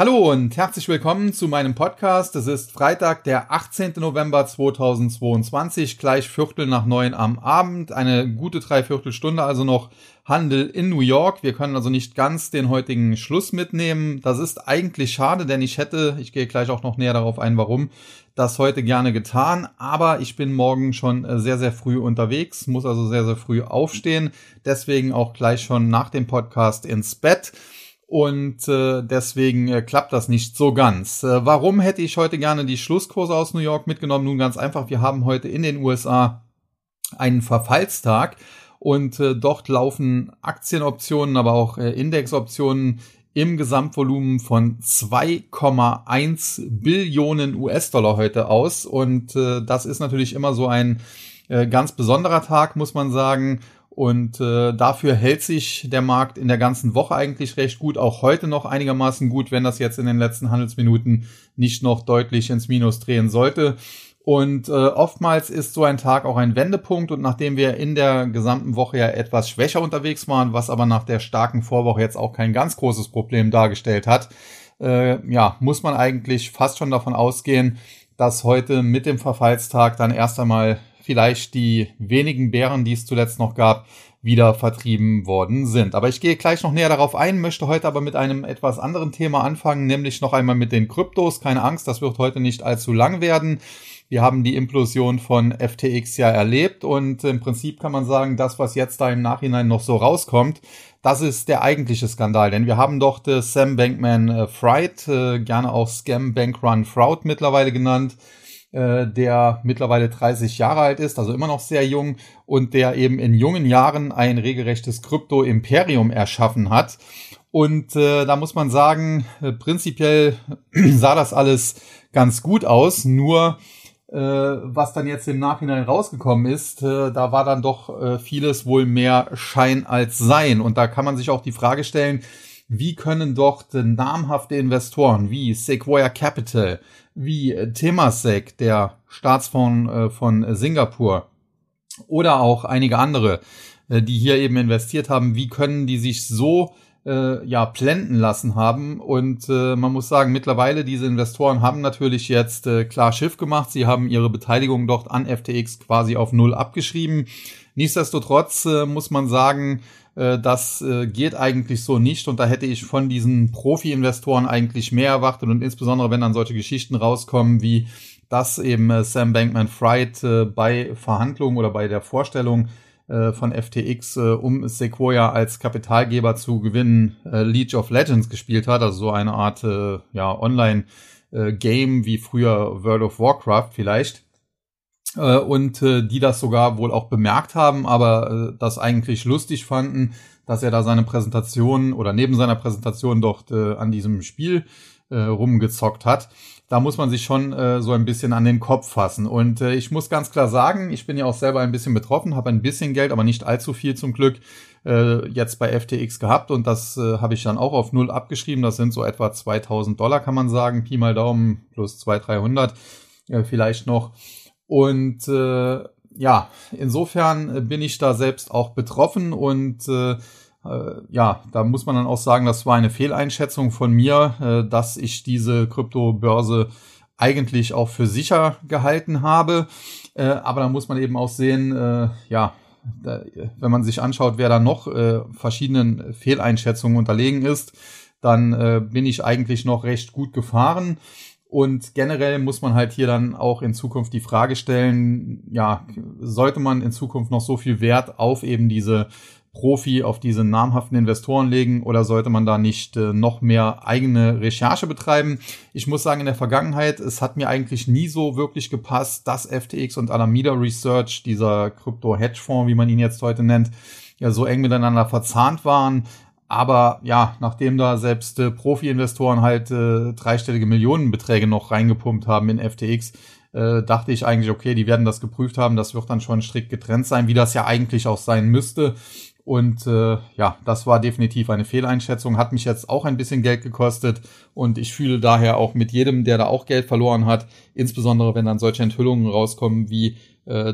Hallo und herzlich willkommen zu meinem Podcast. Es ist Freitag, der 18. November 2022, gleich Viertel nach neun am Abend. Eine gute Dreiviertelstunde also noch Handel in New York. Wir können also nicht ganz den heutigen Schluss mitnehmen. Das ist eigentlich schade, denn ich hätte, ich gehe gleich auch noch näher darauf ein, warum, das heute gerne getan. Aber ich bin morgen schon sehr, sehr früh unterwegs, muss also sehr, sehr früh aufstehen. Deswegen auch gleich schon nach dem Podcast ins Bett und äh, deswegen äh, klappt das nicht so ganz. Äh, warum hätte ich heute gerne die Schlusskurse aus New York mitgenommen? Nun ganz einfach, wir haben heute in den USA einen Verfallstag und äh, dort laufen Aktienoptionen, aber auch äh, Indexoptionen im Gesamtvolumen von 2,1 Billionen US-Dollar heute aus und äh, das ist natürlich immer so ein äh, ganz besonderer Tag, muss man sagen. Und äh, dafür hält sich der Markt in der ganzen Woche eigentlich recht gut, auch heute noch einigermaßen gut, wenn das jetzt in den letzten Handelsminuten nicht noch deutlich ins Minus drehen sollte. Und äh, oftmals ist so ein Tag auch ein Wendepunkt. Und nachdem wir in der gesamten Woche ja etwas schwächer unterwegs waren, was aber nach der starken Vorwoche jetzt auch kein ganz großes Problem dargestellt hat, äh, ja, muss man eigentlich fast schon davon ausgehen, dass heute mit dem Verfallstag dann erst einmal vielleicht die wenigen Bären, die es zuletzt noch gab, wieder vertrieben worden sind. Aber ich gehe gleich noch näher darauf ein, möchte heute aber mit einem etwas anderen Thema anfangen, nämlich noch einmal mit den Kryptos. Keine Angst, das wird heute nicht allzu lang werden. Wir haben die Implosion von FTX ja erlebt und im Prinzip kann man sagen, das, was jetzt da im Nachhinein noch so rauskommt, das ist der eigentliche Skandal, denn wir haben doch Sam Bankman Fried, äh, gerne auch Scam Bank Run Fraud mittlerweile genannt, äh, der mittlerweile 30 Jahre alt ist, also immer noch sehr jung und der eben in jungen Jahren ein regelrechtes Krypto-Imperium erschaffen hat. Und äh, da muss man sagen, äh, prinzipiell sah das alles ganz gut aus, nur äh, was dann jetzt im Nachhinein rausgekommen ist, äh, da war dann doch vieles wohl mehr Schein als Sein. Und da kann man sich auch die Frage stellen, wie können doch namhafte Investoren wie Sequoia Capital, wie Temasek, der Staatsfonds äh, von Singapur oder auch einige andere, äh, die hier eben investiert haben, wie können die sich so äh, ja blenden lassen haben? Und äh, man muss sagen mittlerweile diese Investoren haben natürlich jetzt äh, klar Schiff gemacht. Sie haben ihre Beteiligung dort an FTX quasi auf null abgeschrieben. Nichtsdestotrotz äh, muss man sagen äh, das äh, geht eigentlich so nicht. Und da hätte ich von diesen Profi-Investoren eigentlich mehr erwartet. Und insbesondere wenn dann solche Geschichten rauskommen wie dass eben äh, Sam Bankman-Fried bei Verhandlungen oder bei der Vorstellung von FTX, um Sequoia als Kapitalgeber zu gewinnen, League of Legends gespielt hat, also so eine Art ja, Online-Game wie früher World of Warcraft vielleicht äh, und äh, die das sogar wohl auch bemerkt haben, aber äh, das eigentlich lustig fanden, dass er da seine Präsentation oder neben seiner Präsentation dort äh, an diesem Spiel äh, rumgezockt hat. Da muss man sich schon äh, so ein bisschen an den Kopf fassen. Und äh, ich muss ganz klar sagen, ich bin ja auch selber ein bisschen betroffen, habe ein bisschen Geld, aber nicht allzu viel zum Glück äh, jetzt bei FTX gehabt und das äh, habe ich dann auch auf null abgeschrieben. Das sind so etwa 2000 Dollar, kann man sagen, Pi mal Daumen plus 200, 300 äh, vielleicht noch. Und äh, ja, insofern bin ich da selbst auch betroffen und äh, äh, ja, da muss man dann auch sagen, das war eine Fehleinschätzung von mir, äh, dass ich diese Kryptobörse eigentlich auch für sicher gehalten habe. Äh, aber da muss man eben auch sehen, äh, ja, wenn man sich anschaut, wer da noch äh, verschiedenen Fehleinschätzungen unterlegen ist, dann äh, bin ich eigentlich noch recht gut gefahren. Und generell muss man halt hier dann auch in Zukunft die Frage stellen, ja, sollte man in Zukunft noch so viel Wert auf eben diese Profi, auf diese namhaften Investoren legen oder sollte man da nicht äh, noch mehr eigene Recherche betreiben? Ich muss sagen, in der Vergangenheit, es hat mir eigentlich nie so wirklich gepasst, dass FTX und Alameda Research, dieser Krypto-Hedgefonds, wie man ihn jetzt heute nennt, ja so eng miteinander verzahnt waren. Aber ja, nachdem da selbst äh, Profi-Investoren halt äh, dreistellige Millionenbeträge noch reingepumpt haben in FTX, äh, dachte ich eigentlich, okay, die werden das geprüft haben, das wird dann schon strikt getrennt sein, wie das ja eigentlich auch sein müsste. Und äh, ja, das war definitiv eine Fehleinschätzung, hat mich jetzt auch ein bisschen Geld gekostet. Und ich fühle daher auch mit jedem, der da auch Geld verloren hat, insbesondere wenn dann solche Enthüllungen rauskommen wie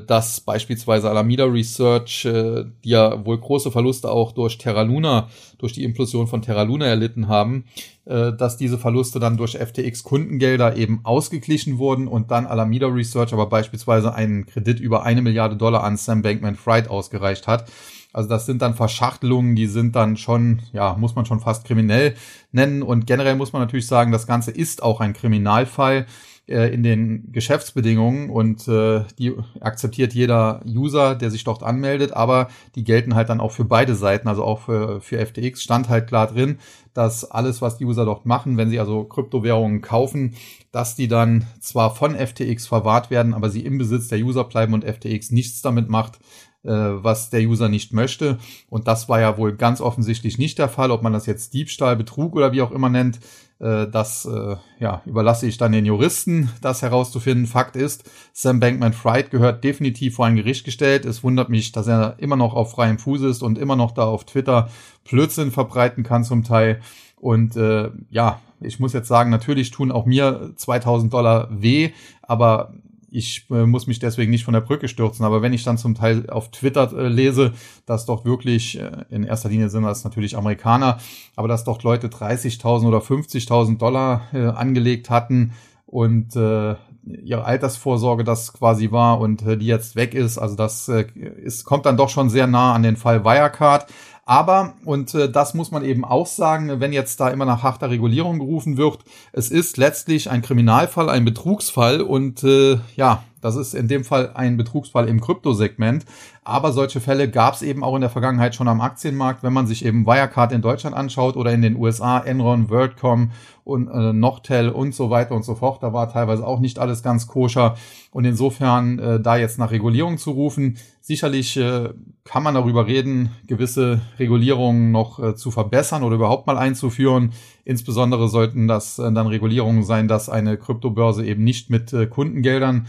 dass beispielsweise Alameda Research, äh, die ja wohl große Verluste auch durch Terra Luna, durch die Implosion von Terra Luna erlitten haben, äh, dass diese Verluste dann durch FTX-Kundengelder eben ausgeglichen wurden und dann Alameda Research aber beispielsweise einen Kredit über eine Milliarde Dollar an Sam Bankman-Fried ausgereicht hat. Also das sind dann Verschachtelungen, die sind dann schon, ja, muss man schon fast kriminell nennen. Und generell muss man natürlich sagen, das Ganze ist auch ein Kriminalfall äh, in den Geschäftsbedingungen und äh, die akzeptiert jeder User, der sich dort anmeldet, aber die gelten halt dann auch für beide Seiten, also auch für, für FTX stand halt klar drin, dass alles, was die User dort machen, wenn sie also Kryptowährungen kaufen, dass die dann zwar von FTX verwahrt werden, aber sie im Besitz der User bleiben und FTX nichts damit macht, äh, was der User nicht möchte. Und das war ja wohl ganz offensichtlich nicht der Fall, ob man das jetzt Diebstahl, Betrug oder wie auch immer nennt. Äh, das äh, ja, überlasse ich dann den Juristen, das herauszufinden. Fakt ist, Sam Bankman-Fried gehört definitiv vor ein Gericht gestellt. Es wundert mich, dass er immer noch auf freiem Fuß ist und immer noch da auf Twitter Blödsinn verbreiten kann zum Teil. Und äh, ja, ich muss jetzt sagen, natürlich tun auch mir 2000 Dollar weh, aber ich äh, muss mich deswegen nicht von der Brücke stürzen. Aber wenn ich dann zum Teil auf Twitter äh, lese, dass doch wirklich, äh, in erster Linie sind das natürlich Amerikaner, aber dass doch Leute 30.000 oder 50.000 Dollar äh, angelegt hatten und äh, ihre Altersvorsorge das quasi war und äh, die jetzt weg ist. Also das ist, kommt dann doch schon sehr nah an den Fall Wirecard. Aber, und äh, das muss man eben auch sagen, wenn jetzt da immer nach harter Regulierung gerufen wird, es ist letztlich ein Kriminalfall, ein Betrugsfall und äh, ja, das ist in dem Fall ein Betrugsfall im Kryptosegment. Aber solche Fälle gab es eben auch in der Vergangenheit schon am Aktienmarkt, wenn man sich eben Wirecard in Deutschland anschaut oder in den USA, Enron, WorldCom und äh, Nochtel und so weiter und so fort. Da war teilweise auch nicht alles ganz koscher. Und insofern äh, da jetzt nach Regulierung zu rufen, sicherlich äh, kann man darüber reden, gewisse Regulierungen noch äh, zu verbessern oder überhaupt mal einzuführen. Insbesondere sollten das äh, dann Regulierungen sein, dass eine Kryptobörse eben nicht mit äh, Kundengeldern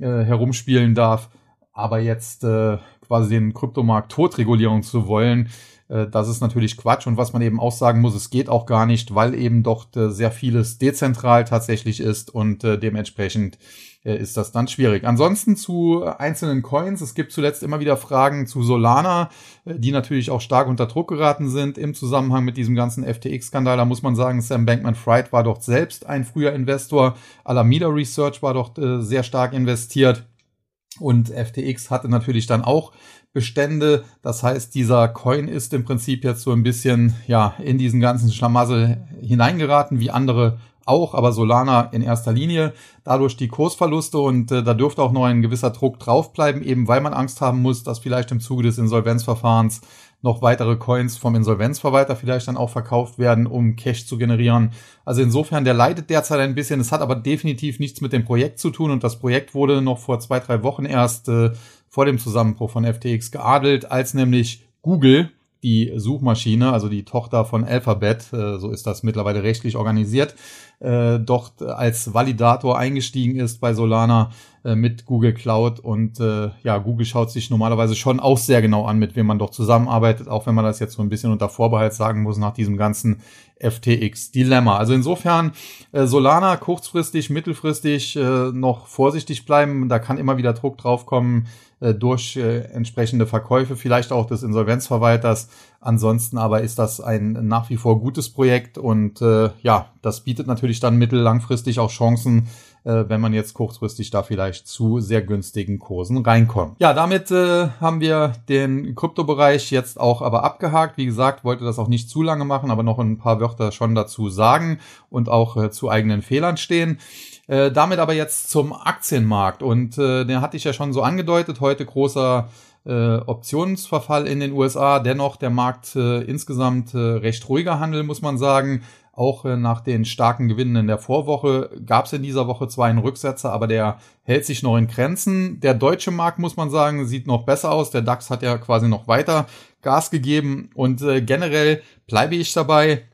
äh, herumspielen darf. Aber jetzt äh, quasi den Kryptomarkt totregulierung zu wollen, äh, das ist natürlich Quatsch. Und was man eben auch sagen muss, es geht auch gar nicht, weil eben doch äh, sehr vieles dezentral tatsächlich ist und äh, dementsprechend ist das dann schwierig. Ansonsten zu einzelnen Coins. Es gibt zuletzt immer wieder Fragen zu Solana, die natürlich auch stark unter Druck geraten sind im Zusammenhang mit diesem ganzen FTX-Skandal. Da muss man sagen, Sam Bankman-Fried war doch selbst ein früher Investor. Alameda Research war doch sehr stark investiert. Und FTX hatte natürlich dann auch Bestände. Das heißt, dieser Coin ist im Prinzip jetzt so ein bisschen, ja, in diesen ganzen Schlamassel hineingeraten, wie andere auch, aber Solana in erster Linie. Dadurch die Kursverluste und äh, da dürfte auch noch ein gewisser Druck draufbleiben, eben weil man Angst haben muss, dass vielleicht im Zuge des Insolvenzverfahrens noch weitere Coins vom Insolvenzverwalter vielleicht dann auch verkauft werden, um Cash zu generieren. Also insofern, der leidet derzeit ein bisschen. Es hat aber definitiv nichts mit dem Projekt zu tun und das Projekt wurde noch vor zwei, drei Wochen erst äh, vor dem Zusammenbruch von FTX geadelt, als nämlich Google die Suchmaschine, also die Tochter von Alphabet, äh, so ist das mittlerweile rechtlich organisiert, äh, dort als Validator eingestiegen ist bei Solana äh, mit Google Cloud. Und äh, ja, Google schaut sich normalerweise schon auch sehr genau an, mit wem man doch zusammenarbeitet, auch wenn man das jetzt so ein bisschen unter Vorbehalt sagen muss nach diesem ganzen FTX-Dilemma. Also insofern äh, Solana kurzfristig, mittelfristig äh, noch vorsichtig bleiben, da kann immer wieder Druck draufkommen durch äh, entsprechende Verkäufe, vielleicht auch des Insolvenzverwalters. Ansonsten aber ist das ein nach wie vor gutes Projekt und äh, ja, das bietet natürlich dann mittel langfristig auch Chancen, äh, wenn man jetzt kurzfristig da vielleicht zu sehr günstigen Kursen reinkommt. Ja, damit äh, haben wir den Kryptobereich jetzt auch aber abgehakt. Wie gesagt, wollte das auch nicht zu lange machen, aber noch ein paar Wörter schon dazu sagen und auch äh, zu eigenen Fehlern stehen. Äh, damit aber jetzt zum Aktienmarkt. Und äh, den hatte ich ja schon so angedeutet. Heute großer äh, Optionsverfall in den USA. Dennoch der Markt äh, insgesamt äh, recht ruhiger Handel, muss man sagen. Auch äh, nach den starken Gewinnen in der Vorwoche gab es in dieser Woche zwar einen Rücksetzer, aber der hält sich noch in Grenzen. Der deutsche Markt, muss man sagen, sieht noch besser aus. Der DAX hat ja quasi noch weiter Gas gegeben. Und äh, generell bleibe ich dabei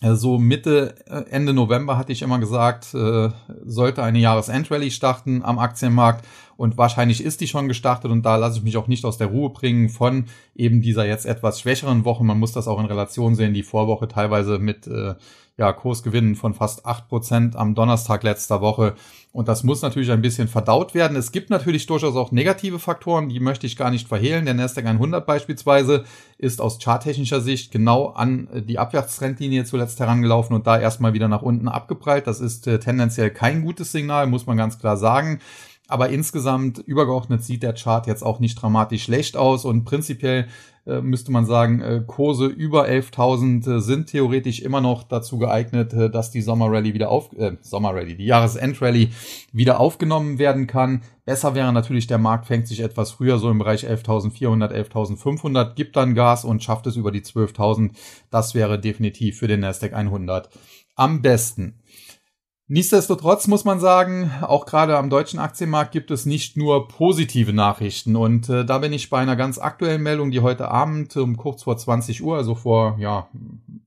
so also Mitte, äh, Ende November hatte ich immer gesagt, äh, sollte eine Jahresendrallye starten am Aktienmarkt und wahrscheinlich ist die schon gestartet und da lasse ich mich auch nicht aus der Ruhe bringen von eben dieser jetzt etwas schwächeren Woche. Man muss das auch in Relation sehen, die Vorwoche teilweise mit äh, ja, Kursgewinnen von fast acht Prozent am Donnerstag letzter Woche. Und das muss natürlich ein bisschen verdaut werden. Es gibt natürlich durchaus auch negative Faktoren, die möchte ich gar nicht verhehlen. Der Nasdaq 100 beispielsweise ist aus charttechnischer Sicht genau an die Abwärtstrendlinie zuletzt herangelaufen und da erstmal wieder nach unten abgeprallt. Das ist äh, tendenziell kein gutes Signal, muss man ganz klar sagen. Aber insgesamt übergeordnet sieht der Chart jetzt auch nicht dramatisch schlecht aus und prinzipiell äh, müsste man sagen, äh, Kurse über 11.000 äh, sind theoretisch immer noch dazu geeignet, äh, dass die Sommerrallye wieder auf, äh, Sommerrallye, die Jahresendrallye wieder aufgenommen werden kann. Besser wäre natürlich, der Markt fängt sich etwas früher so im Bereich 11.400, 11.500, gibt dann Gas und schafft es über die 12.000. Das wäre definitiv für den Nasdaq 100 am besten. Nichtsdestotrotz muss man sagen, auch gerade am deutschen Aktienmarkt gibt es nicht nur positive Nachrichten. Und äh, da bin ich bei einer ganz aktuellen Meldung, die heute Abend um kurz vor 20 Uhr, also vor ja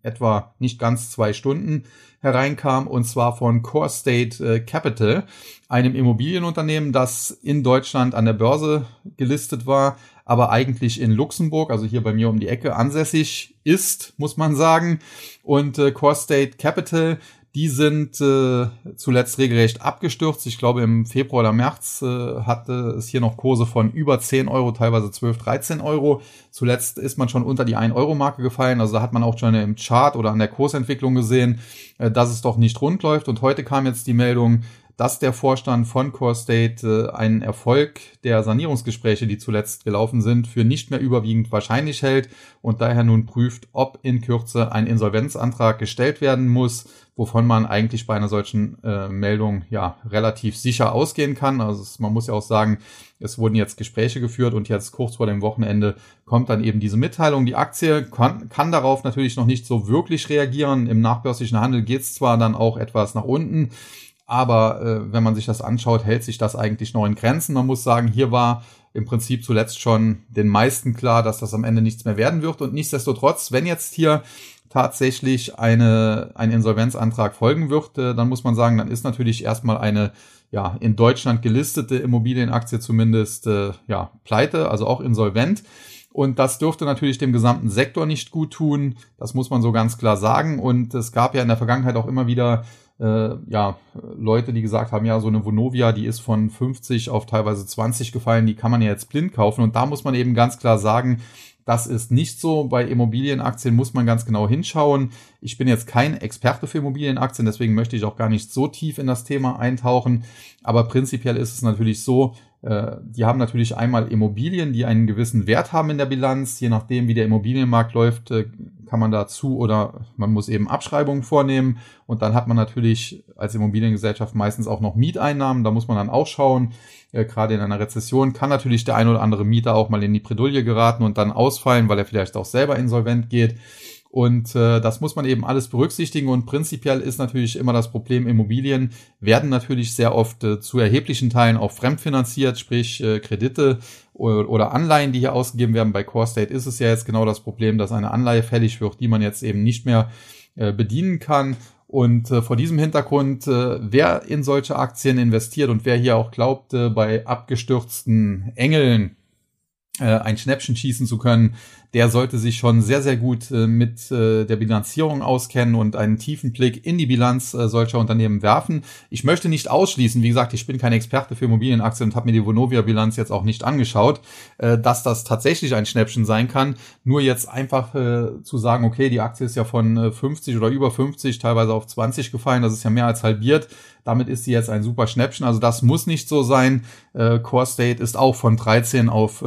etwa nicht ganz zwei Stunden hereinkam, und zwar von Core State äh, Capital, einem Immobilienunternehmen, das in Deutschland an der Börse gelistet war, aber eigentlich in Luxemburg, also hier bei mir um die Ecke, ansässig ist, muss man sagen. Und äh, Core State Capital die sind äh, zuletzt regelrecht abgestürzt. Ich glaube, im Februar oder März äh, hatte es hier noch Kurse von über 10 Euro, teilweise 12, 13 Euro. Zuletzt ist man schon unter die 1-Euro-Marke gefallen. Also da hat man auch schon im Chart oder an der Kursentwicklung gesehen, äh, dass es doch nicht rund läuft. Und heute kam jetzt die Meldung, dass der Vorstand von Core State äh, einen Erfolg der Sanierungsgespräche, die zuletzt gelaufen sind, für nicht mehr überwiegend wahrscheinlich hält und daher nun prüft, ob in Kürze ein Insolvenzantrag gestellt werden muss, wovon man eigentlich bei einer solchen äh, Meldung ja relativ sicher ausgehen kann. Also es, man muss ja auch sagen, es wurden jetzt Gespräche geführt und jetzt kurz vor dem Wochenende kommt dann eben diese Mitteilung. Die Aktie kann, kann darauf natürlich noch nicht so wirklich reagieren. Im nachbörslichen Handel geht es zwar dann auch etwas nach unten, aber äh, wenn man sich das anschaut, hält sich das eigentlich noch in Grenzen. Man muss sagen, hier war im Prinzip zuletzt schon den meisten klar, dass das am Ende nichts mehr werden wird. Und nichtsdestotrotz, wenn jetzt hier tatsächlich eine, ein Insolvenzantrag folgen wird, äh, dann muss man sagen, dann ist natürlich erstmal eine ja, in Deutschland gelistete Immobilienaktie zumindest äh, ja, pleite, also auch insolvent. Und das dürfte natürlich dem gesamten Sektor nicht gut tun. Das muss man so ganz klar sagen. Und es gab ja in der Vergangenheit auch immer wieder äh, ja, Leute, die gesagt haben, ja, so eine Vonovia, die ist von 50 auf teilweise 20 gefallen, die kann man ja jetzt blind kaufen. Und da muss man eben ganz klar sagen, das ist nicht so. Bei Immobilienaktien muss man ganz genau hinschauen. Ich bin jetzt kein Experte für Immobilienaktien, deswegen möchte ich auch gar nicht so tief in das Thema eintauchen. Aber prinzipiell ist es natürlich so, äh, die haben natürlich einmal Immobilien, die einen gewissen Wert haben in der Bilanz. Je nachdem, wie der Immobilienmarkt läuft, äh, kann man dazu oder man muss eben Abschreibungen vornehmen. Und dann hat man natürlich als Immobiliengesellschaft meistens auch noch Mieteinnahmen. Da muss man dann auch schauen. Äh, gerade in einer Rezession kann natürlich der ein oder andere Mieter auch mal in die Bredouille geraten und dann ausfallen, weil er vielleicht auch selber insolvent geht. Und äh, das muss man eben alles berücksichtigen. Und prinzipiell ist natürlich immer das Problem, Immobilien werden natürlich sehr oft äh, zu erheblichen Teilen auch fremdfinanziert, sprich äh, Kredite oder, Anleihen, die hier ausgegeben werden. Bei Core State ist es ja jetzt genau das Problem, dass eine Anleihe fällig wird, die man jetzt eben nicht mehr äh, bedienen kann. Und äh, vor diesem Hintergrund, äh, wer in solche Aktien investiert und wer hier auch glaubt, bei abgestürzten Engeln ein Schnäppchen schießen zu können, der sollte sich schon sehr, sehr gut äh, mit äh, der Bilanzierung auskennen und einen tiefen Blick in die Bilanz äh, solcher Unternehmen werfen. Ich möchte nicht ausschließen, wie gesagt, ich bin kein Experte für Immobilienaktien und habe mir die Vonovia-Bilanz jetzt auch nicht angeschaut, dass das tatsächlich ein Schnäppchen sein kann. Nur jetzt einfach zu sagen, okay, die Aktie ist ja von äh, 50 oder über 50, teilweise auf 20 gefallen, das ist ja mehr als halbiert. Damit ist sie jetzt ein super Schnäppchen. Also das muss nicht so sein. Core State ist auch von 13 auf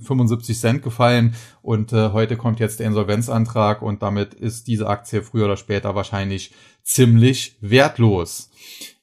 75 Cent gefallen und äh, heute kommt jetzt der Insolvenzantrag und damit ist diese Aktie früher oder später wahrscheinlich ziemlich wertlos.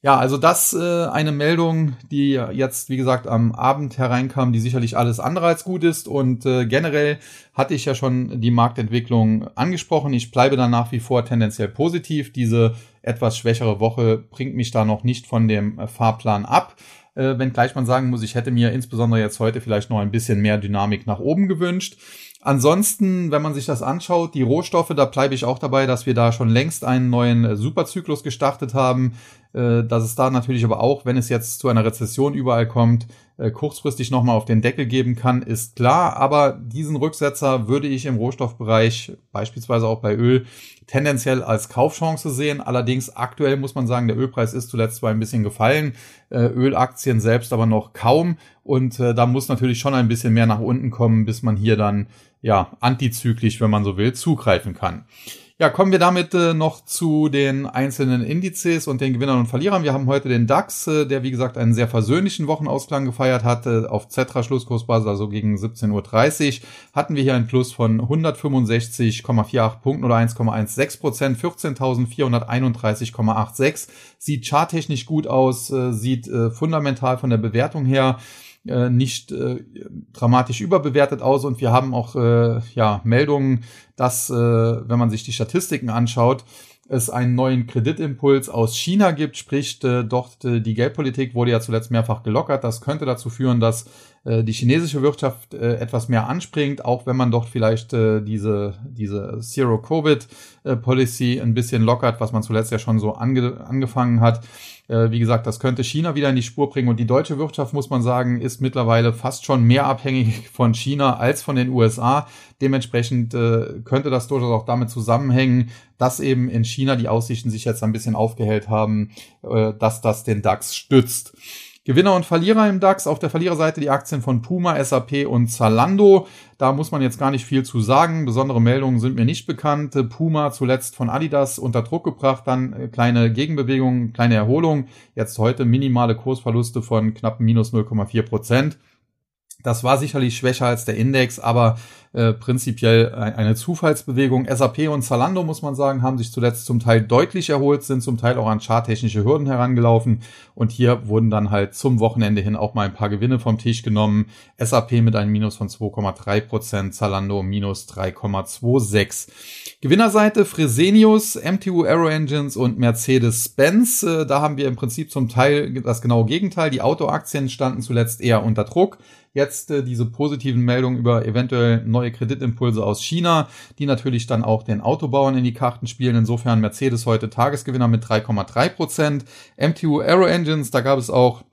Ja, also das äh, eine Meldung, die jetzt, wie gesagt, am Abend hereinkam, die sicherlich alles andere als gut ist. Und äh, generell hatte ich ja schon die Marktentwicklung angesprochen. Ich bleibe da nach wie vor tendenziell positiv. Diese etwas schwächere Woche bringt mich da noch nicht von dem Fahrplan ab äh, wenngleich man sagen muss, ich hätte mir insbesondere jetzt heute vielleicht noch ein bisschen mehr Dynamik nach oben gewünscht. Ansonsten, wenn man sich das anschaut, die Rohstoffe, da bleibe ich auch dabei, dass wir da schon längst einen neuen äh, Superzyklus gestartet haben. äh, dass es da natürlich aber auch, wenn es jetzt zu einer Rezession überall kommt, äh, kurzfristig nochmal auf den Deckel geben kann, ist klar. Aber diesen Rücksetzer würde ich im Rohstoffbereich, beispielsweise auch bei Öl, tendenziell als Kaufchance sehen. Allerdings aktuell muss man sagen, der Ölpreis ist zuletzt zwar ein bisschen gefallen, äh, Ölaktien selbst aber noch kaum. Und äh, da muss natürlich schon ein bisschen mehr nach unten kommen, bis man hier dann ja antizyklisch, wenn man so will, zugreifen kann. Ja, kommen wir damit äh, noch zu den einzelnen Indizes und den Gewinnern und Verlierern. Wir haben heute den DAX, äh, der wie gesagt einen sehr versöhnlichen Wochenausklang gefeiert hatte. Auf Zetra Schlusskursbasis, also gegen 17.30 Uhr, hatten wir hier einen Plus von 165,48 Punkten oder 1,16 Prozent, 14.431,86. Sieht charttechnisch gut aus, äh, sieht äh, fundamental von der Bewertung her äh, nicht äh, dramatisch überbewertet aus und wir haben auch äh, ja Meldungen, dass äh, wenn man sich die Statistiken anschaut, es einen neuen Kreditimpuls aus China gibt, sprich äh, dort die Geldpolitik wurde ja zuletzt mehrfach gelockert. Das könnte dazu führen, dass die chinesische Wirtschaft etwas mehr anspringt, auch wenn man dort vielleicht diese diese Zero Covid äh, Policy ein bisschen lockert, was man zuletzt ja schon so ange angefangen hat. Äh, wie gesagt, das könnte China wieder in die Spur bringen. Und die deutsche Wirtschaft, muss man sagen, ist mittlerweile fast schon mehr abhängig von China als von den USA. Dementsprechend äh, könnte das durchaus auch damit zusammenhängen, dass eben in China die Aussichten sich jetzt ein bisschen aufgehellt haben, äh, dass das den DAX stützt. Gewinner und Verlierer im DAX. Auf der Verliererseite die Aktien von Puma, SAP und Zalando. Da muss man jetzt gar nicht viel zu sagen. Besondere Meldungen sind mir nicht bekannt. Puma zuletzt von Adidas unter Druck gebracht, dann äh, kleine Gegenbewegungen, kleine Erholung. Jetzt heute minimale Kursverluste von knapp minus 0,4 Prozent. Das war sicherlich schwächer als der Index, aber äh, prinzipiell eine Zufallsbewegung. SAP und Zalando, muss man sagen, haben sich zuletzt zum Teil deutlich erholt, sind zum Teil auch an charttechnische Hürden herangelaufen. Und hier wurden dann halt zum Wochenende hin auch mal ein paar Gewinne vom Tisch genommen. SAP mit einem Minus von 2,3 Prozent, Zalando minus 3,26. Gewinnerseite Fresenius, MTU Aero Engines und Mercedes-Benz. Äh, da haben wir im Prinzip zum Teil das genaue Gegenteil. Die Autoaktien standen zuletzt eher unter Druck. Jetzt äh, diese positiven Meldungen über eventuell neue Kreditimpulse aus China, die natürlich dann auch den Autobauern in die Karten spielen. Insofern Mercedes heute Tagesgewinner mit 3,3 Prozent. MTU Aero Engines, da gab es auch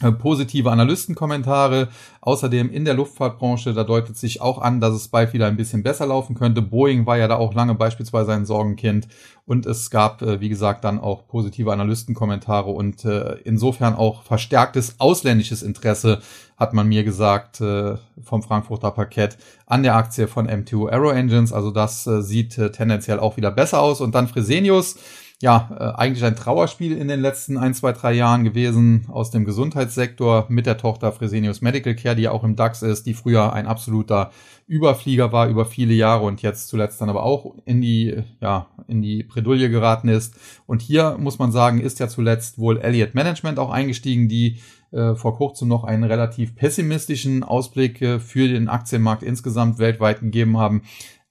positive Analystenkommentare. Außerdem in der Luftfahrtbranche, da deutet sich auch an, dass es bald wieder ein bisschen besser laufen könnte. Boeing war ja da auch lange beispielsweise ein Sorgenkind. Und es gab, äh, wie gesagt, dann auch positive Analystenkommentare und äh, insofern auch verstärktes ausländisches Interesse, hat man mir gesagt, vom Frankfurter Parkett an der Aktie von MTU Aero Engines. Also das sieht tendenziell auch wieder besser aus. Und dann Fresenius ja, äh, eigentlich ein Trauerspiel in den letzten ein, zwei, drei Jahren gewesen aus dem Gesundheitssektor mit der Tochter Fresenius Medical Care, die ja auch im DAX ist, die früher ein absoluter Überflieger war über viele Jahre und jetzt zuletzt dann aber auch in die, ja, in die Bredouille geraten ist. Und hier muss man sagen, ist ja zuletzt wohl Elliott Management auch eingestiegen, die äh, vor kurzem noch einen relativ pessimistischen Ausblick äh, für den Aktienmarkt insgesamt weltweit gegeben haben.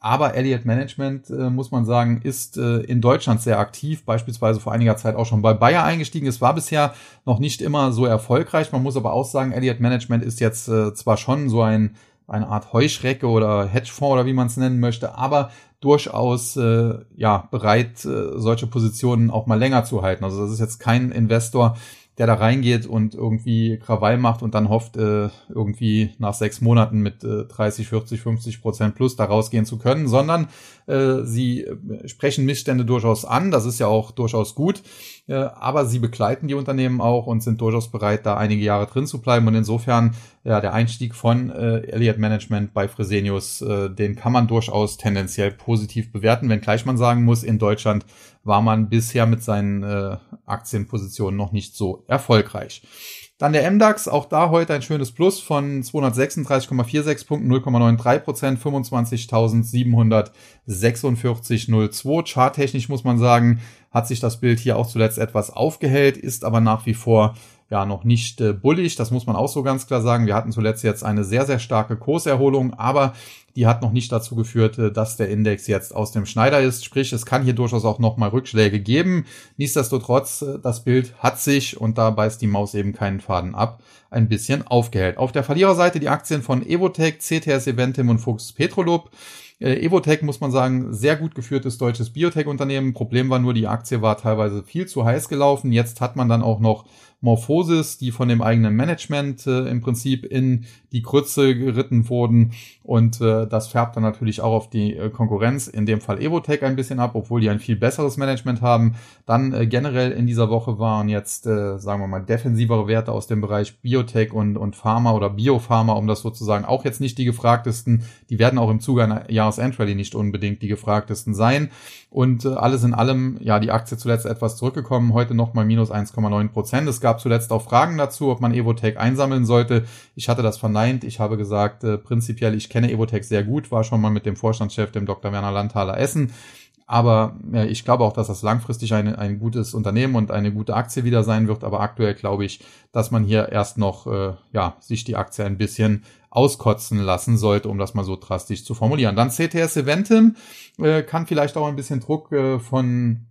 Aber Elliott Management, äh, muss man sagen, ist äh, in Deutschland sehr aktiv, beispielsweise vor einiger Zeit auch schon bei Bayer eingestiegen. Es war bisher noch nicht immer so erfolgreich. Man muss aber auch sagen, Elliott Management ist jetzt äh, zwar schon so ein, eine Art Heuschrecke oder Hedgefonds oder wie man es nennen möchte, aber durchaus äh, ja bereit, äh, solche Positionen auch mal länger zu halten. Also das ist jetzt kein Investor, der da reingeht und irgendwie Krawall macht und dann hofft, äh, irgendwie nach sechs Monaten mit äh, 30, 40, 50 Prozent plus da rausgehen zu können, sondern äh, sie äh, sprechen Missstände durchaus an, das ist ja auch durchaus gut, äh, aber sie begleiten die Unternehmen auch und sind durchaus bereit, da einige Jahre drin zu bleiben und insofern ja der Einstieg von äh, Elliott Management bei Fresenius, äh, den kann man durchaus tendenziell positiv bewerten, wenngleich man sagen muss, in Deutschland war man bisher mit seinen äh, Aktienpositionen noch nicht so erfolgreich. Dann der MDAX, auch da heute ein schönes Plus von 236,46 Punkten, 0,93 Prozent, 25.746,02. Charttechnisch muss man sagen, hat sich das Bild hier auch zuletzt etwas aufgehellt, ist aber nach wie vor ja noch nicht äh, bullig. Das muss man auch so ganz klar sagen. Wir hatten zuletzt jetzt eine sehr, sehr starke Kurserholung, aber die hat noch nicht dazu geführt, äh, dass der Index jetzt aus dem Schneider ist. Sprich, es kann hier durchaus auch nochmal Rückschläge geben. Nichtsdestotrotz, äh, das Bild hat sich, und da beißt die Maus eben keinen Faden ab, ein bisschen aufgehellt. Auf der Verliererseite die Aktien von Evotech, CTS Eventim und Fuchs Petrolub. Äh, Evotech muss man sagen, sehr gut geführtes deutsches Biotech-Unternehmen. Problem war nur, die Aktie war teilweise viel zu heiß gelaufen. Jetzt hat man dann auch noch Morphosis, die von dem eigenen Management äh, im Prinzip in die Krütze geritten wurden. Und äh, das färbt dann natürlich auch auf die äh, Konkurrenz, in dem Fall Evotech ein bisschen ab, obwohl die ein viel besseres Management haben. Dann äh, generell in dieser Woche waren jetzt, äh, sagen wir mal, defensivere Werte aus dem Bereich Biotech und, und Pharma oder Biopharma, um das sozusagen auch jetzt nicht die gefragtesten. Die werden auch im Zuge einer Jahresendrallye nicht unbedingt die gefragtesten sein. Und äh, alles in allem, ja, die Aktie zuletzt etwas zurückgekommen, heute nochmal minus 1,9 Prozent. Es gab zuletzt auch Fragen dazu, ob man Evotech einsammeln sollte. Ich hatte das verneint. Ich habe gesagt, äh, prinzipiell, ich kenne Evotech sehr gut, war schon mal mit dem Vorstandschef, dem Dr. Werner Landthaler, essen. Aber ja, ich glaube auch, dass das langfristig ein, ein gutes Unternehmen und eine gute Aktie wieder sein wird. Aber aktuell glaube ich, dass man hier erst noch äh, ja, sich die Aktie ein bisschen auskotzen lassen sollte, um das mal so drastisch zu formulieren. Dann CTS Eventim äh, kann vielleicht auch ein bisschen Druck äh, von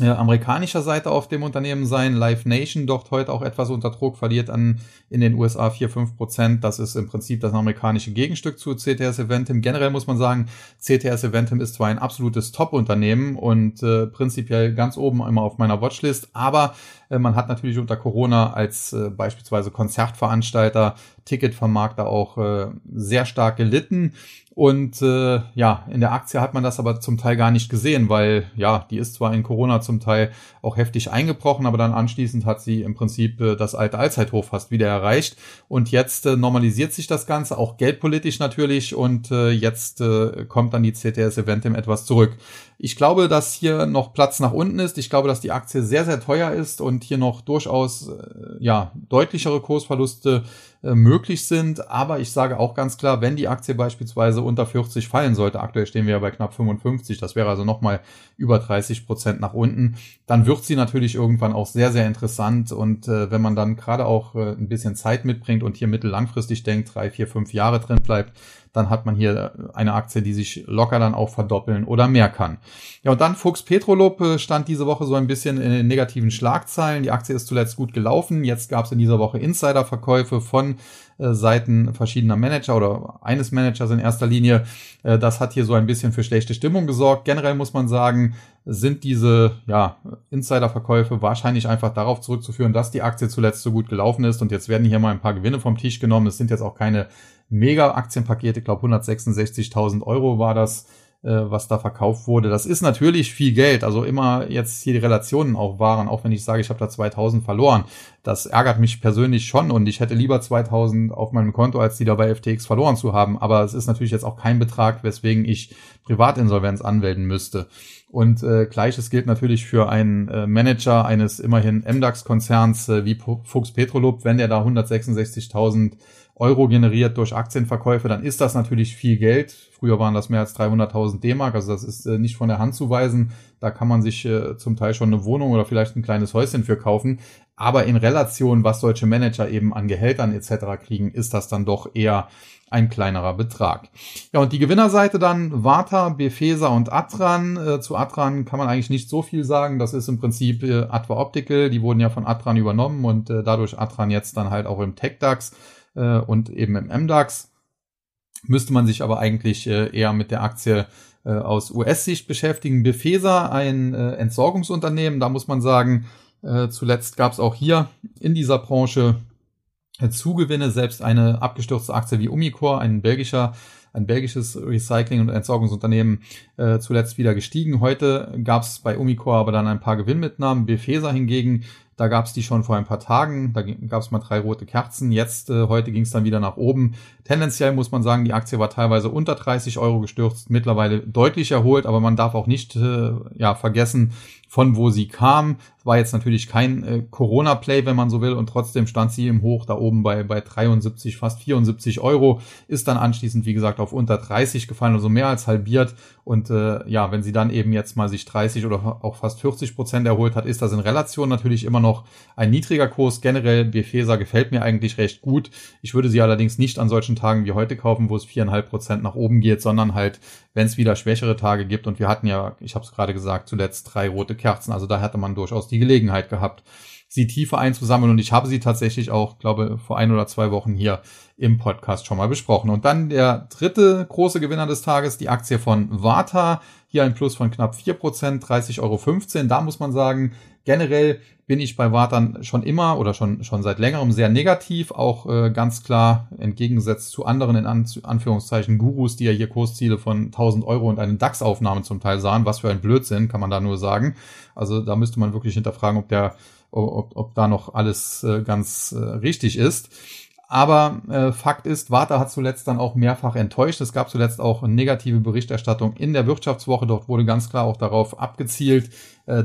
äh, amerikanischer Seite auf dem Unternehmen sein. Live Nation dort heute auch etwas unter Druck, verliert an in den USA 4, 5 Prozent. Das ist im Prinzip das amerikanische Gegenstück zu CTS Eventim. Generell muss man sagen, CTS Eventim ist zwar ein absolutes Top-Unternehmen und äh, prinzipiell ganz oben immer auf meiner Watchlist, aber äh, man hat natürlich unter Corona als äh, beispielsweise Konzertveranstalter, Ticketvermarkter auch äh, sehr stark gelitten. Und äh, ja, in der Aktie hat man das aber zum Teil gar nicht gesehen, weil ja, die ist zwar in Corona zum Teil auch heftig eingebrochen, aber dann anschließend hat sie im Prinzip äh, das alte Allzeithoch fast wieder erreicht. Und jetzt äh, normalisiert sich das Ganze, auch geldpolitisch natürlich. Und äh, jetzt kommt dann die CTS Eventim etwas zurück. Ich glaube, dass hier noch Platz nach unten ist. Ich glaube, dass die Aktie sehr, sehr teuer ist und hier noch durchaus äh, ja, deutlichere Kursverluste äh, möglich sind. Aber ich sage auch ganz klar, wenn die Aktie beispielsweise unter 40 fallen sollte, aktuell stehen wir ja bei knapp 55, das wäre also nochmal über 30 Prozent nach unten, dann wird sie natürlich irgendwann auch sehr, sehr interessant. Und äh, wenn man dann gerade auch äh, ein bisschen Zeit mitbringt und hier mittellangfristig denkt, drei, vier, fünf Jahre drin bleibt, dann hat man hier eine Aktie, die sich locker dann auch verdoppeln oder mehr kann. Ja, und dann Fuchs Petrolub äh, stand diese Woche so ein bisschen in negativen Schlagzeilen. Die Aktie ist zuletzt gut gelaufen. Jetzt gab es in dieser Woche Insiderverkäufe von äh, Seiten verschiedener Manager oder eines Managers in erster Linie. Äh, das hat hier so ein bisschen für schlechte Stimmung gesorgt. Generell muss man sagen, sind diese ja, Insiderverkäufe wahrscheinlich einfach darauf zurückzuführen, dass die Aktie zuletzt so gut gelaufen ist und jetzt werden hier mal ein paar Gewinne vom Tisch genommen. Es sind jetzt auch keine Mega-Aktienpakete, ich glaube 166.000 Euro war das äh, was da verkauft wurde. Das ist natürlich viel Geld. Also immer jetzt hier die Relationen auch waren, auch wenn ich sage, ich habe da 2000 verloren. Das ärgert mich persönlich schon und ich hätte lieber 2000 auf meinem Konto, als die da bei FTX verloren zu haben. Aber es ist natürlich jetzt auch kein Betrag, weswegen ich Privatinsolvenz anmelden müsste. Und äh, gleiches gilt natürlich für einen äh, Manager eines immerhin MDAX-Konzerns äh, wie Fuchs Petrolub. Wenn der da 166.000 Euro generiert durch Aktienverkäufe, dann ist das natürlich viel Geld. Früher waren das mehr als 300.000 D-Mark, also das ist äh, nicht von der Hand zu weisen. Da kann man sich äh, zum Teil schon eine Wohnung oder vielleicht ein kleines Häuschen für kaufen. Aber in Relation, was solche Manager eben an Gehältern etc. kriegen, ist das dann doch eher ein kleinerer Betrag. Ja, und die Gewinnerseite dann Vata, Befesa und Atran. Äh, zu Atran kann man eigentlich nicht so viel sagen. Das ist im Prinzip äh, Atva Optical. Die wurden ja von Atran übernommen und dadurch Atran jetzt dann halt auch im TechDAX äh, und eben im MDAX. Müsste man sich aber eigentlich äh, eher mit der Aktie äh, aus US-Sicht beschäftigen. Befesa, ein äh, Entsorgungsunternehmen, da muss man sagen, äh, zuletzt gab es auch hier in dieser Branche äh, Zugewinne, selbst eine abgestürzte Aktie wie Umicore, ein belgischer ein belgisches Recycling- und Entsorgungsunternehmen äh, zuletzt wieder gestiegen. Heute gab es bei Umicore aber dann ein paar Gewinnmitnahmen. Befesa hingegen da gab es die schon vor ein paar Tagen. Da gab es mal drei rote Kerzen. Jetzt, äh, heute ging es dann wieder nach oben. Tendenziell muss man sagen, die Aktie war teilweise unter 30 Euro gestürzt, mittlerweile deutlich erholt, aber man darf auch nicht äh, ja, vergessen, von wo sie kam. War jetzt natürlich kein äh, Corona-Play, wenn man so will, und trotzdem stand sie im Hoch da oben bei, bei 73, fast 74 Euro, ist dann anschließend, wie gesagt, auf unter 30 gefallen, also mehr als halbiert. Und äh, ja, wenn sie dann eben jetzt mal sich 30 oder auch fast 40 Prozent erholt hat, ist das in Relation natürlich immer noch ein niedriger Kurs. Generell, Befesa gefällt mir eigentlich recht gut. Ich würde sie allerdings nicht an solchen Tagen wie heute kaufen, wo es viereinhalb Prozent nach oben geht, sondern halt, wenn es wieder schwächere Tage gibt. Und wir hatten ja, ich habe es gerade gesagt, zuletzt drei rote Kerzen. Also da hätte man durchaus die die Gelegenheit gehabt, sie tiefer einzusammeln und ich habe sie tatsächlich auch, glaube vor ein oder zwei Wochen hier im Podcast schon mal besprochen. Und dann der dritte große Gewinner des Tages, die Aktie von Vata. Hier ein Plus von knapp vier Prozent, 30,15 Euro. Da muss man sagen, generell bin ich bei Wartan schon immer oder schon, schon seit längerem sehr negativ, auch äh, ganz klar entgegengesetzt zu anderen in An Anführungszeichen Gurus, die ja hier Kursziele von 1000 Euro und eine DAX-Aufnahme zum Teil sahen. Was für ein Blödsinn, kann man da nur sagen. Also da müsste man wirklich hinterfragen, ob der ob, ob da noch alles äh, ganz äh, richtig ist. Aber äh, Fakt ist, Warta hat zuletzt dann auch mehrfach enttäuscht. Es gab zuletzt auch negative Berichterstattung in der Wirtschaftswoche. Dort wurde ganz klar auch darauf abgezielt,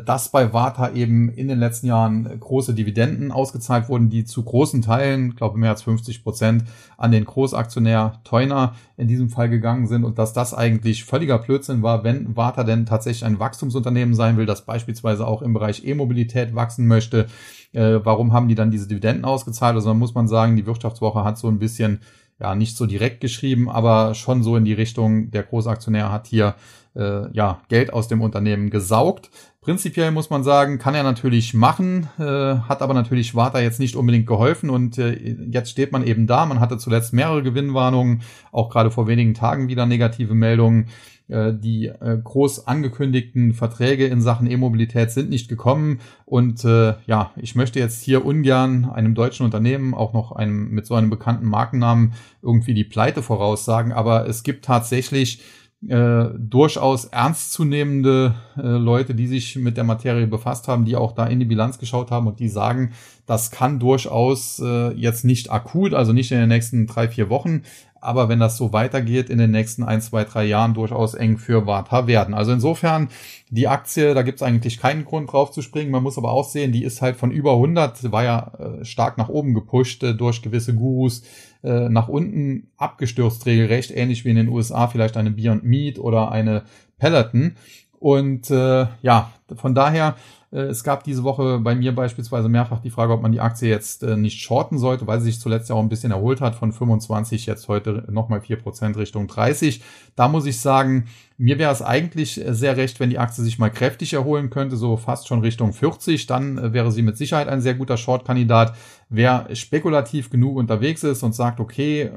dass bei Warta eben in den letzten Jahren große Dividenden ausgezahlt wurden, die zu großen Teilen, glaube mehr als 50 Prozent, an den Großaktionär Teuner in diesem Fall gegangen sind und dass das eigentlich völliger Blödsinn war, wenn Warta denn tatsächlich ein Wachstumsunternehmen sein will, das beispielsweise auch im Bereich E-Mobilität wachsen möchte äh, warum haben die dann diese Dividenden ausgezahlt? Also da muss man sagen, die Wirtschaftswoche hat so ein bisschen, ja, nicht so direkt geschrieben, aber schon so in die Richtung, der Großaktionär hat hier äh, ja Geld aus dem Unternehmen gesaugt. Prinzipiell muss man sagen, kann er natürlich machen, äh, hat aber natürlich Warta jetzt nicht unbedingt geholfen und äh, jetzt steht man eben da. Man hatte zuletzt mehrere Gewinnwarnungen, auch gerade vor wenigen Tagen wieder negative Meldungen. Äh, die äh, groß angekündigten Verträge in Sachen E-Mobilität sind nicht gekommen. Und äh, ja, ich möchte jetzt hier ungern einem deutschen Unternehmen, auch noch einem mit so einem bekannten Markennamen, irgendwie die Pleite voraussagen. Aber es gibt tatsächlich äh, durchaus ernstzunehmende äh, Leute, die sich mit der Materie befasst haben, die auch da in die Bilanz geschaut haben und die sagen, das kann durchaus äh, jetzt nicht akut, also nicht in den nächsten drei, vier Wochen, aber wenn das so weitergeht, in den nächsten ein, zwei, drei Jahren durchaus eng für Warta werden. Also insofern, die Aktie, da gibt es eigentlich keinen Grund drauf zu springen. Man muss aber auch sehen, die ist halt von über 100, war ja äh, stark nach oben gepusht äh, durch gewisse Gurus, äh, nach unten abgestürzt regelrecht, ähnlich wie in den USA vielleicht eine Beyond Meat oder eine Peloton. Und äh, ja, von daher es gab diese Woche bei mir beispielsweise mehrfach die Frage, ob man die Aktie jetzt äh, nicht shorten sollte, weil sie sich zuletzt ja auch ein bisschen erholt hat von 25 jetzt heute nochmal 4% Richtung 30. Da muss ich sagen, mir wäre es eigentlich äh, sehr recht, wenn die Aktie sich mal kräftig erholen könnte, so fast schon Richtung 40. Dann wäre sie mit Sicherheit ein sehr guter Short-Kandidat. Wer spekulativ genug unterwegs ist und sagt, okay,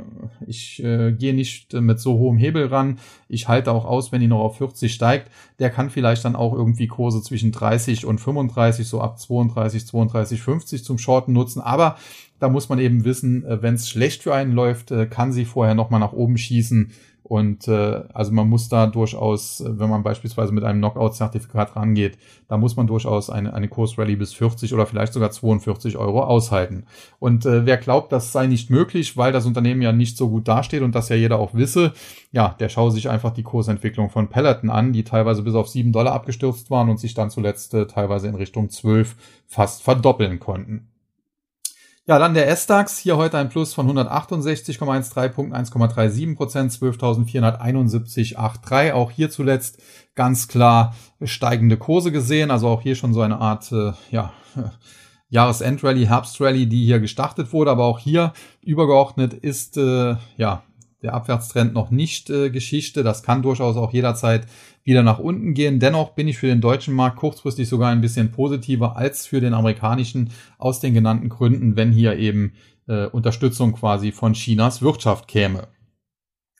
ich äh, gehe nicht mit so hohem Hebel ran, ich halte auch aus, wenn die noch auf 40 steigt, der kann vielleicht dann auch irgendwie Kurse zwischen 30 und 35, so ab 32, 32, 50 zum Shorten nutzen. Aber da muss man eben wissen, äh, wenn es schlecht für einen läuft, äh, kann sie vorher nochmal nach oben schießen und äh, also man muss da durchaus, wenn man beispielsweise mit einem Knockout-Zertifikat rangeht, da muss man durchaus eine, eine Kursrallye bis 40 oder vielleicht sogar 42 Euro aushalten. Und äh, wer glaubt, das sei nicht möglich, weil das Unternehmen ja nicht so gut dasteht und das ja jeder auch wisse, ja, der schaue sich einfach die Kursentwicklung von Peloton an, die teilweise bis auf 7 Dollar abgestürzt waren und sich dann zuletzt äh, teilweise in Richtung 12 fast verdoppeln konnten. Ja, dann der S-DAX, hier heute ein Plus von 168,13 Punkten, 1,37 Prozent, 12.471,83. Auch hier zuletzt ganz klar steigende Kurse gesehen, also auch hier schon so eine Art, äh, ja, Jahresendrallye, Herbstrally, die hier gestartet wurde, aber auch hier übergeordnet ist, äh, ja, der Abwärtstrend noch nicht äh, Geschichte. Das kann durchaus auch jederzeit wieder nach unten gehen. Dennoch bin ich für den deutschen Markt kurzfristig sogar ein bisschen positiver als für den amerikanischen aus den genannten Gründen, wenn hier eben äh, Unterstützung quasi von Chinas Wirtschaft käme.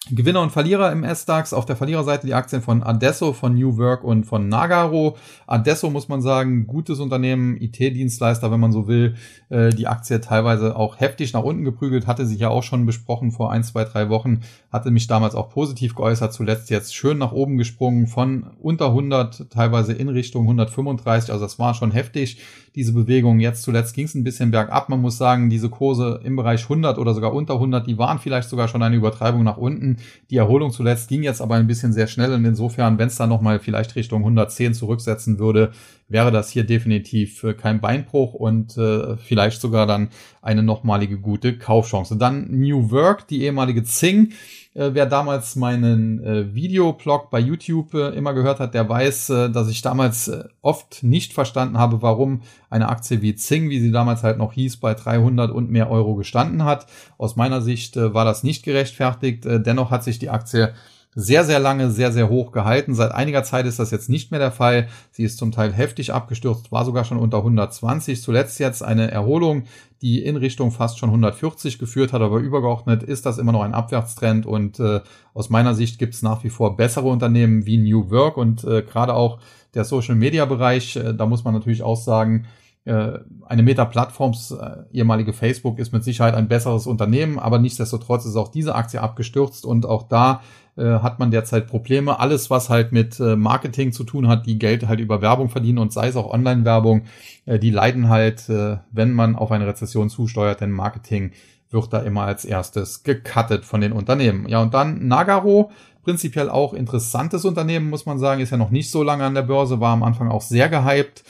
Gewinner und Verlierer im S-DAX. Auf der Verliererseite die Aktien von Adesso, von New Work und von Nagaro. Adesso muss man sagen, gutes Unternehmen, IT-Dienstleister, wenn man so will. Äh, die Aktie teilweise auch heftig nach unten geprügelt, hatte sich ja auch schon besprochen vor ein, zwei, drei Wochen. Hatte mich damals auch positiv geäußert. Zuletzt jetzt schön nach oben gesprungen von unter 100, teilweise in Richtung 135. Also das war schon heftig diese Bewegung. Jetzt zuletzt ging es ein bisschen bergab. Man muss sagen, diese Kurse im Bereich 100 oder sogar unter 100, die waren vielleicht sogar schon eine Übertreibung nach unten. Die Erholung zuletzt ging jetzt aber ein bisschen sehr schnell und insofern, wenn es dann nochmal vielleicht Richtung 110 zurücksetzen würde, wäre das hier definitiv äh, kein Beinbruch und äh, vielleicht sogar dann eine nochmalige gute Kaufchance. Dann New Work, die ehemalige Zing. Äh, wer damals meinen äh, Videoblog bei YouTube äh, immer gehört hat, der weiß, äh, dass ich damals äh, oft nicht verstanden habe, warum eine Aktie wie Zing, wie sie damals halt noch hieß, bei 300 und mehr Euro gestanden hat. Aus meiner Sicht äh, war das nicht gerechtfertigt. Dennoch hat sich die Aktie sehr, sehr lange, sehr, sehr hoch gehalten. Seit einiger Zeit ist das jetzt nicht mehr der Fall. Sie ist zum Teil heftig abgestürzt, war sogar schon unter 120. Zuletzt jetzt eine Erholung, die in Richtung fast schon 140 geführt hat, aber übergeordnet ist das immer noch ein Abwärtstrend und äh, aus meiner Sicht gibt es nach wie vor bessere Unternehmen wie New Work und äh, gerade auch der Social-Media-Bereich, äh, da muss man natürlich auch sagen, eine Meta-Plattforms, äh, ehemalige Facebook, ist mit Sicherheit ein besseres Unternehmen, aber nichtsdestotrotz ist auch diese Aktie abgestürzt und auch da äh, hat man derzeit Probleme. Alles, was halt mit äh, Marketing zu tun hat, die Geld halt über Werbung verdienen und sei es auch Online-Werbung, äh, die leiden halt, äh, wenn man auf eine Rezession zusteuert, denn Marketing wird da immer als erstes gecuttet von den Unternehmen. Ja, und dann Nagaro, prinzipiell auch interessantes Unternehmen, muss man sagen, ist ja noch nicht so lange an der Börse, war am Anfang auch sehr gehypt.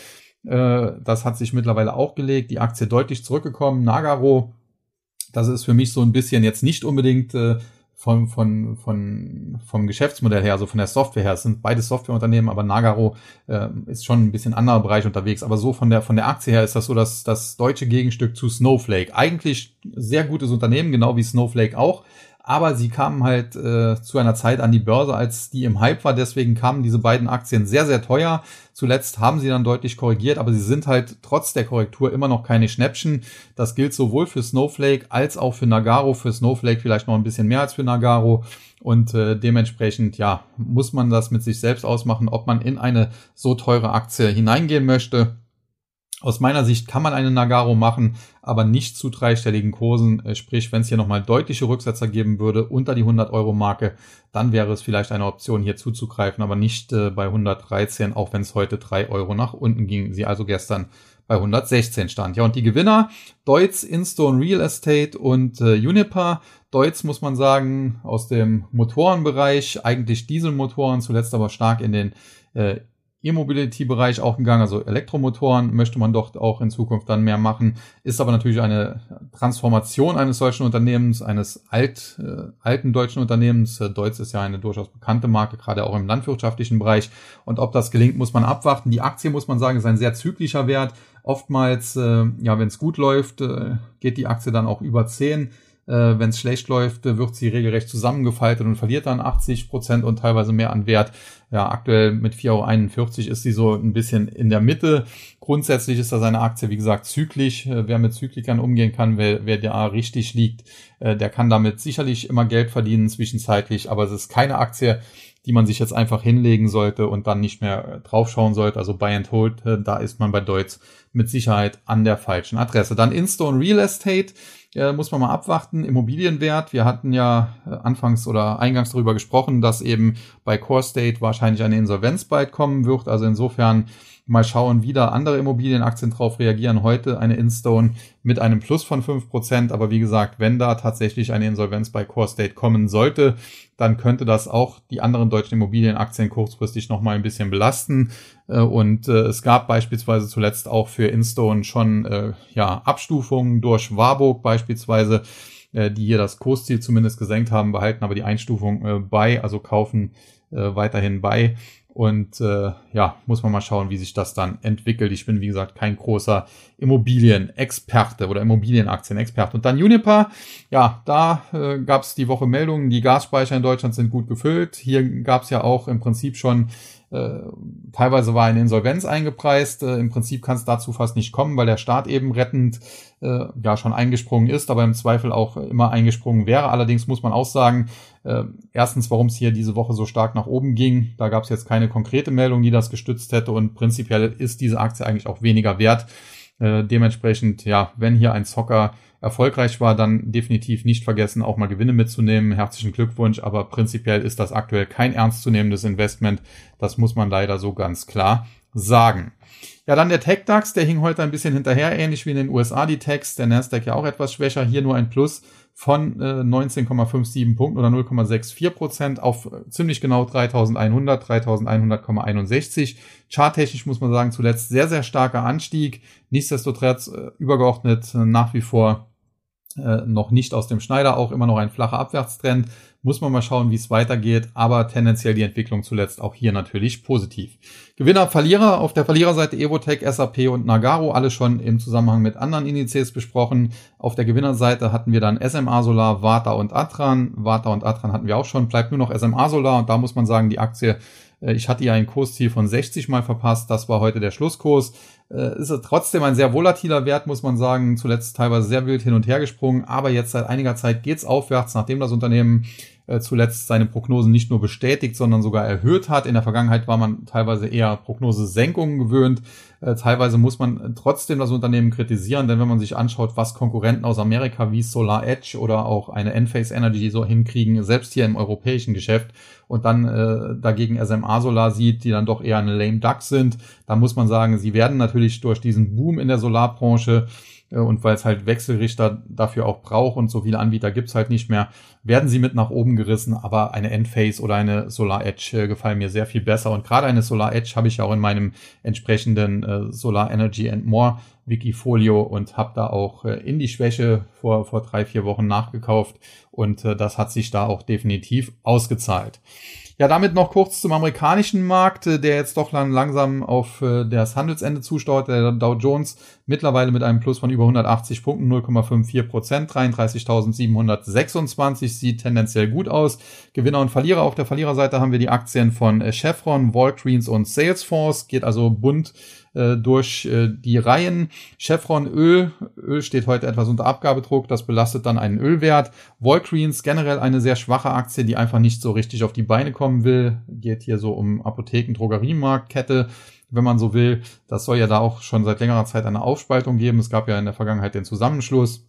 Äh, das hat sich mittlerweile auch gelegt. Die Aktie deutlich zurückgekommen. Nagaro, das ist für mich so ein bisschen jetzt nicht unbedingt äh, von, von, von, vom Geschäftsmodell her, also von der Software her. Es sind beide Softwareunternehmen, aber Nagaro äh, ist schon ein bisschen anderer Bereich unterwegs. Aber so von der, von der Aktie her ist das so dass das deutsche Gegenstück zu Snowflake. Eigentlich sehr gutes Unternehmen, genau wie Snowflake auch aber sie kamen halt äh, zu einer Zeit an die Börse, als die im Hype war. Deswegen kamen diese beiden Aktien sehr, sehr teuer. Zuletzt haben sie dann deutlich korrigiert, aber sie sind halt trotz der Korrektur immer noch keine Schnäppchen. Das gilt sowohl für Snowflake als auch für Nagaro. Für Snowflake vielleicht noch ein bisschen mehr als für Nagaro. Und äh, dementsprechend, ja, muss man das mit sich selbst ausmachen, ob man in eine so teure Aktie hineingehen möchte. Aus meiner Sicht kann man eine Nagaro machen, aber nicht zu dreistelligen Kursen. Äh, sprich, wenn es hier nochmal deutliche Rücksetzer geben würde unter die 100 Euro Marke, dann wäre es vielleicht eine Option hier zuzugreifen, aber nicht äh, bei 113, auch wenn es heute drei Euro nach unten ging. Sie also gestern bei 116 stand. Ja, und die Gewinner, Deutz, Instone Real Estate und äh, Uniper. Deutz muss man sagen, aus dem Motorenbereich, eigentlich Dieselmotoren, zuletzt aber stark in den äh, E-Mobility-Bereich auch gegangen, also Elektromotoren möchte man dort auch in Zukunft dann mehr machen, ist aber natürlich eine Transformation eines solchen Unternehmens, eines alt, äh, alten deutschen Unternehmens. Äh, Deutz ist ja eine durchaus bekannte Marke, gerade auch im landwirtschaftlichen Bereich. Und ob das gelingt, muss man abwarten. Die Aktie, muss man sagen, ist ein sehr zyklischer Wert. Oftmals, äh, ja, wenn es gut läuft, äh, geht die Aktie dann auch über 10 äh, Wenn es schlecht läuft, wird sie regelrecht zusammengefaltet und verliert dann 80 Prozent und teilweise mehr an Wert. Ja, aktuell mit 4,41 Euro ist sie so ein bisschen in der Mitte. Grundsätzlich ist das eine Aktie, wie gesagt, zyklisch. Äh, wer mit Zyklikern umgehen kann, wer, wer da richtig liegt, äh, der kann damit sicherlich immer Geld verdienen zwischenzeitlich, aber es ist keine Aktie, die man sich jetzt einfach hinlegen sollte und dann nicht mehr äh, draufschauen sollte. Also Buy and Hold, da ist man bei Deutz mit Sicherheit an der falschen Adresse. Dann Instone Real Estate äh, muss man mal abwarten. Immobilienwert, wir hatten ja äh, anfangs oder eingangs darüber gesprochen, dass eben bei Core State wahrscheinlich eine Insolvenz bald kommen wird. Also insofern mal schauen, wie da andere Immobilienaktien drauf reagieren. Heute eine Instone mit einem Plus von fünf Prozent. Aber wie gesagt, wenn da tatsächlich eine Insolvenz bei Core State kommen sollte, dann könnte das auch die anderen deutschen Immobilienaktien kurzfristig nochmal ein bisschen belasten. Äh, und äh, es gab beispielsweise zuletzt auch für Instone schon äh, ja, Abstufungen durch Warburg beispielsweise, die hier das Kursziel zumindest gesenkt haben, behalten aber die Einstufung bei, also kaufen weiterhin bei. Und äh, ja, muss man mal schauen, wie sich das dann entwickelt. Ich bin, wie gesagt, kein großer Immobilienexperte oder Immobilienaktienexperte. Und dann Uniper, ja, da äh, gab es die Woche Meldungen, die Gasspeicher in Deutschland sind gut gefüllt. Hier gab es ja auch im Prinzip schon äh, teilweise war eine Insolvenz eingepreist. Äh, Im Prinzip kann es dazu fast nicht kommen, weil der Staat eben rettend äh, ja schon eingesprungen ist, aber im Zweifel auch immer eingesprungen wäre. Allerdings muss man auch sagen, äh, erstens, warum es hier diese Woche so stark nach oben ging. Da gab es jetzt keine konkrete Meldung, die das gestützt hätte und prinzipiell ist diese Aktie eigentlich auch weniger wert. Äh, dementsprechend, ja, wenn hier ein Zocker erfolgreich war, dann definitiv nicht vergessen, auch mal Gewinne mitzunehmen. Herzlichen Glückwunsch, aber prinzipiell ist das aktuell kein ernstzunehmendes Investment. Das muss man leider so ganz klar sagen. Ja, dann der Tech-DAX, der hing heute ein bisschen hinterher, ähnlich wie in den USA die Techs. Der Nasdaq ja auch etwas schwächer, hier nur ein Plus von äh, 19,57 Punkten oder 0,64 Prozent auf äh, ziemlich genau 3100, 3100,61. Charttechnisch muss man sagen, zuletzt sehr, sehr starker Anstieg. Nichtsdestotrotz äh, übergeordnet äh, nach wie vor äh, noch nicht aus dem Schneider, auch immer noch ein flacher Abwärtstrend Muss man mal schauen, wie es weitergeht, aber tendenziell die Entwicklung zuletzt auch hier natürlich positiv. Gewinner, Verlierer auf der Verliererseite Evotech, SAP und Nagaro, alle schon im Zusammenhang mit anderen Indizes besprochen. Auf der Gewinnerseite hatten wir dann SMA Solar, Vata und Atran. Vata und Atran hatten wir auch schon, bleibt nur noch SMA Solar und da muss man sagen, die Aktie äh, ich hatte ja ein Kursziel von 60 mal verpasst. Das war heute der Schlusskurs. Äh, ist trotzdem ein sehr volatiler Wert, muss man sagen. Zuletzt teilweise sehr wild hin und her gesprungen. Aber jetzt seit einiger Zeit geht's aufwärts, nachdem das Unternehmen äh, zuletzt seine Prognosen nicht nur bestätigt, sondern sogar erhöht hat. In der Vergangenheit war man teilweise eher Prognosesenkungen gewöhnt. Äh, teilweise muss man trotzdem das Unternehmen kritisieren, denn wenn man sich anschaut, was Konkurrenten aus Amerika wie Solar Edge oder auch eine Enphase Energy so hinkriegen, selbst hier im europäischen Geschäft, und dann äh, dagegen SMA Solar sieht, die dann doch eher eine lame duck sind, da muss man sagen, sie werden natürlich durch diesen Boom in der Solarbranche äh, und weil es halt Wechselrichter dafür auch braucht und so viele Anbieter gibt's halt nicht mehr, werden sie mit nach oben gerissen, aber eine Enphase oder eine Solar Edge äh, gefallen mir sehr viel besser. Und gerade eine Solar Edge habe ich auch in meinem entsprechenden äh, Solar Energy and More Wikifolio und habe da auch äh, in die Schwäche vor, vor drei, vier Wochen nachgekauft. Und äh, das hat sich da auch definitiv ausgezahlt. Ja, damit noch kurz zum amerikanischen Markt, äh, der jetzt doch lang, langsam auf äh, das Handelsende zusteuert. Der Dow Jones mittlerweile mit einem Plus von über 180 Punkten, 0,54 Prozent, 33.726, sieht tendenziell gut aus. Gewinner und Verlierer auf der Verliererseite haben wir die Aktien von äh, Chevron, Walgreens und Salesforce, geht also bunt äh, durch äh, die Reihen. Chevron Öl, Öl steht heute etwas unter Abgabedruck, das belastet dann einen Ölwert. Walgreens generell eine sehr schwache Aktie, die einfach nicht so richtig auf die Beine kommen will. Geht hier so um Apotheken, Drogeriemarktkette wenn man so will. Das soll ja da auch schon seit längerer Zeit eine Aufspaltung geben. Es gab ja in der Vergangenheit den Zusammenschluss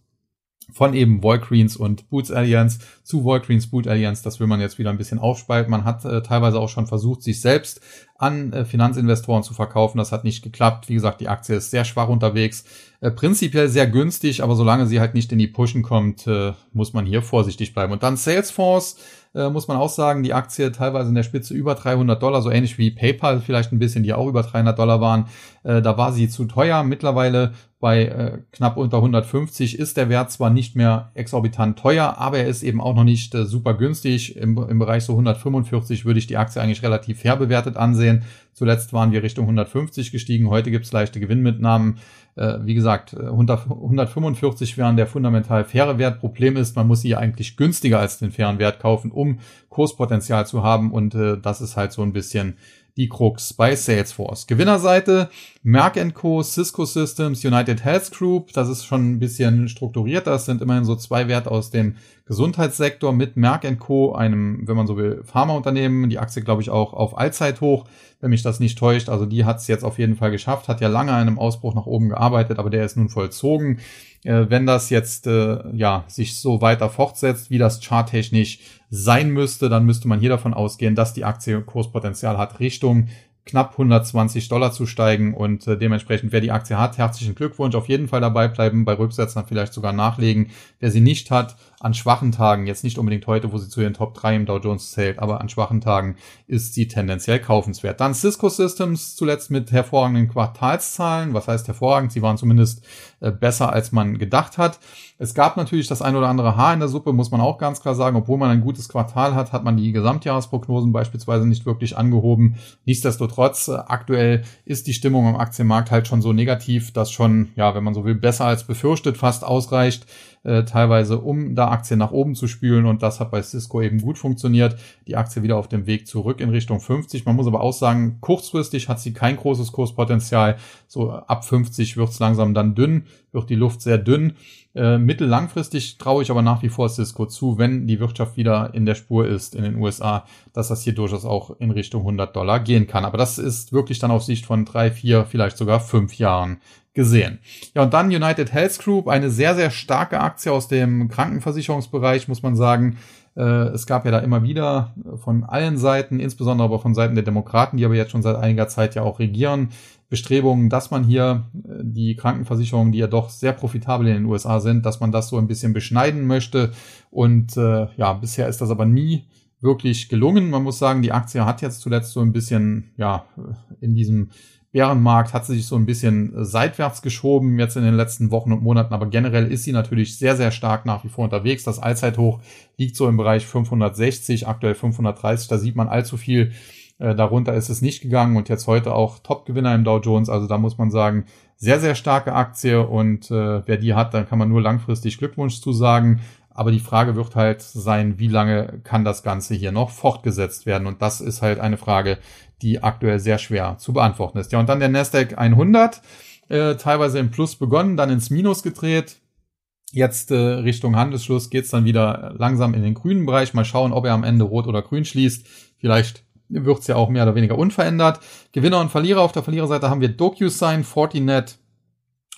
von eben Walgreens und Boots Alliance zu Walgreens Boot Alliance. Das will man jetzt wieder ein bisschen aufspalten. Man hat äh, teilweise auch schon versucht, sich selbst an äh, Finanzinvestoren zu verkaufen. Das hat nicht geklappt. Wie gesagt, die Aktie ist sehr schwach unterwegs. Äh, prinzipiell sehr günstig, aber solange sie halt nicht in die Pushen kommt, äh, muss man hier vorsichtig bleiben. Und dann Salesforce äh, muss man auch sagen, die Aktie teilweise in der Spitze über 300 Dollar, so ähnlich wie PayPal vielleicht ein bisschen, die auch über 300 Dollar waren. Äh, da war sie zu teuer. Mittlerweile bei äh, knapp unter 150 ist der Wert zwar nicht mehr exorbitant teuer, aber er ist eben auch noch nicht äh, super günstig. Im, Im Bereich so 145 würde ich die Aktie eigentlich relativ fair bewertet ansehen. Zuletzt waren wir Richtung 150 gestiegen. Heute gibt es leichte Gewinnmitnahmen. Äh, wie gesagt, 100, äh, 145 wären der fundamental faire Wert. Problem ist, man muss sie eigentlich günstiger als den fairen Wert kaufen, um Kurspotenzial zu haben. Und äh, das ist halt so ein bisschen die Krux bei Salesforce. Gewinnerseite Merck Co., Cisco Systems, United Health Group. Das ist schon ein bisschen strukturiert. Das sind immerhin so zwei Werte aus dem Gesundheitssektor mit Merck Co., einem, wenn man so will, Pharmaunternehmen. Die Aktie, glaube ich, auch auf Allzeithoch, wenn mich das nicht täuscht. Also die hat es jetzt auf jeden Fall geschafft, hat ja lange an einem Ausbruch nach oben gearbeitet, aber der ist nun vollzogen. Äh, wenn das jetzt äh, ja sich so weiter fortsetzt, wie das charttechnisch sein müsste, dann müsste man hier davon ausgehen, dass die Aktie Kurspotenzial hat, Richtung knapp 120 Dollar zu steigen und äh, dementsprechend, wer die Aktie hat, herzlichen Glückwunsch, auf jeden Fall dabei bleiben, bei Rücksätzen vielleicht sogar nachlegen. Wer sie nicht hat, an schwachen Tagen, jetzt nicht unbedingt heute, wo sie zu den Top 3 im Dow Jones zählt, aber an schwachen Tagen ist sie tendenziell kaufenswert. Dann Cisco Systems zuletzt mit hervorragenden Quartalszahlen. Was heißt hervorragend? Sie waren zumindest äh, besser, als man gedacht hat. Es gab natürlich das ein oder andere Haar in der Suppe, muss man auch ganz klar sagen. Obwohl man ein gutes Quartal hat, hat man die Gesamtjahresprognosen beispielsweise nicht wirklich angehoben. Nichtsdestotrotz, äh, aktuell ist die Stimmung am Aktienmarkt halt schon so negativ, dass schon, ja, wenn man so will, besser als befürchtet fast ausreicht äh, teilweise, um da Aktien nach oben zu spülen. Und das hat bei Cisco eben gut funktioniert. Die Aktie wieder auf dem Weg zurück in Richtung 50. Man muss aber auch sagen, kurzfristig hat sie kein großes Kurspotenzial. So ab 50 wird es langsam dann dünn, wird die Luft sehr dünn. Äh, mittellangfristig traue ich aber nach wie vor Cisco zu, wenn die Wirtschaft wieder in der Spur ist in den USA, dass das hier durchaus auch in Richtung 100 Dollar gehen kann. Aber das ist wirklich dann auf Sicht von drei, vier, vielleicht sogar fünf Jahren gesehen. Ja, und dann United Health Group, eine sehr, sehr starke Aktie aus dem Krankenversicherungsbereich, muss man sagen. Äh, es gab ja da immer wieder von allen Seiten, insbesondere aber von Seiten der Demokraten, die aber jetzt schon seit einiger Zeit ja auch regieren, Bestrebungen, dass man hier äh, die Krankenversicherungen, die ja doch sehr profitabel in den USA sind, dass man das so ein bisschen beschneiden möchte. Und äh, ja, bisher ist das aber nie wirklich gelungen. Man muss sagen, die Aktie hat jetzt zuletzt so ein bisschen, ja, in diesem Bärenmarkt hat sie sich so ein bisschen äh, seitwärts geschoben jetzt in den letzten Wochen und Monaten, aber generell ist sie natürlich sehr, sehr stark nach wie vor unterwegs. Das Allzeithoch liegt so im Bereich 560, aktuell 530, da sieht man allzu viel. Äh, darunter ist es nicht gegangen und jetzt heute auch Top-Gewinner im Dow Jones. Also da muss man sagen, sehr, sehr starke Aktie und äh, wer die hat, dann kann man nur langfristig Glückwunsch zu sagen. Aber die Frage wird halt sein, wie lange kann das Ganze hier noch fortgesetzt werden? Und das ist halt eine Frage, die aktuell sehr schwer zu beantworten ist. Ja, und dann der Nasdaq 100, äh, teilweise im Plus begonnen, dann ins Minus gedreht. Jetzt äh, Richtung Handelsschluss geht's dann wieder langsam in den grünen Bereich. Mal schauen, ob er am Ende rot oder grün schließt. Vielleicht wird's ja auch mehr oder weniger unverändert. Gewinner und Verlierer. Auf der Verliererseite haben wir DocuSign, Fortinet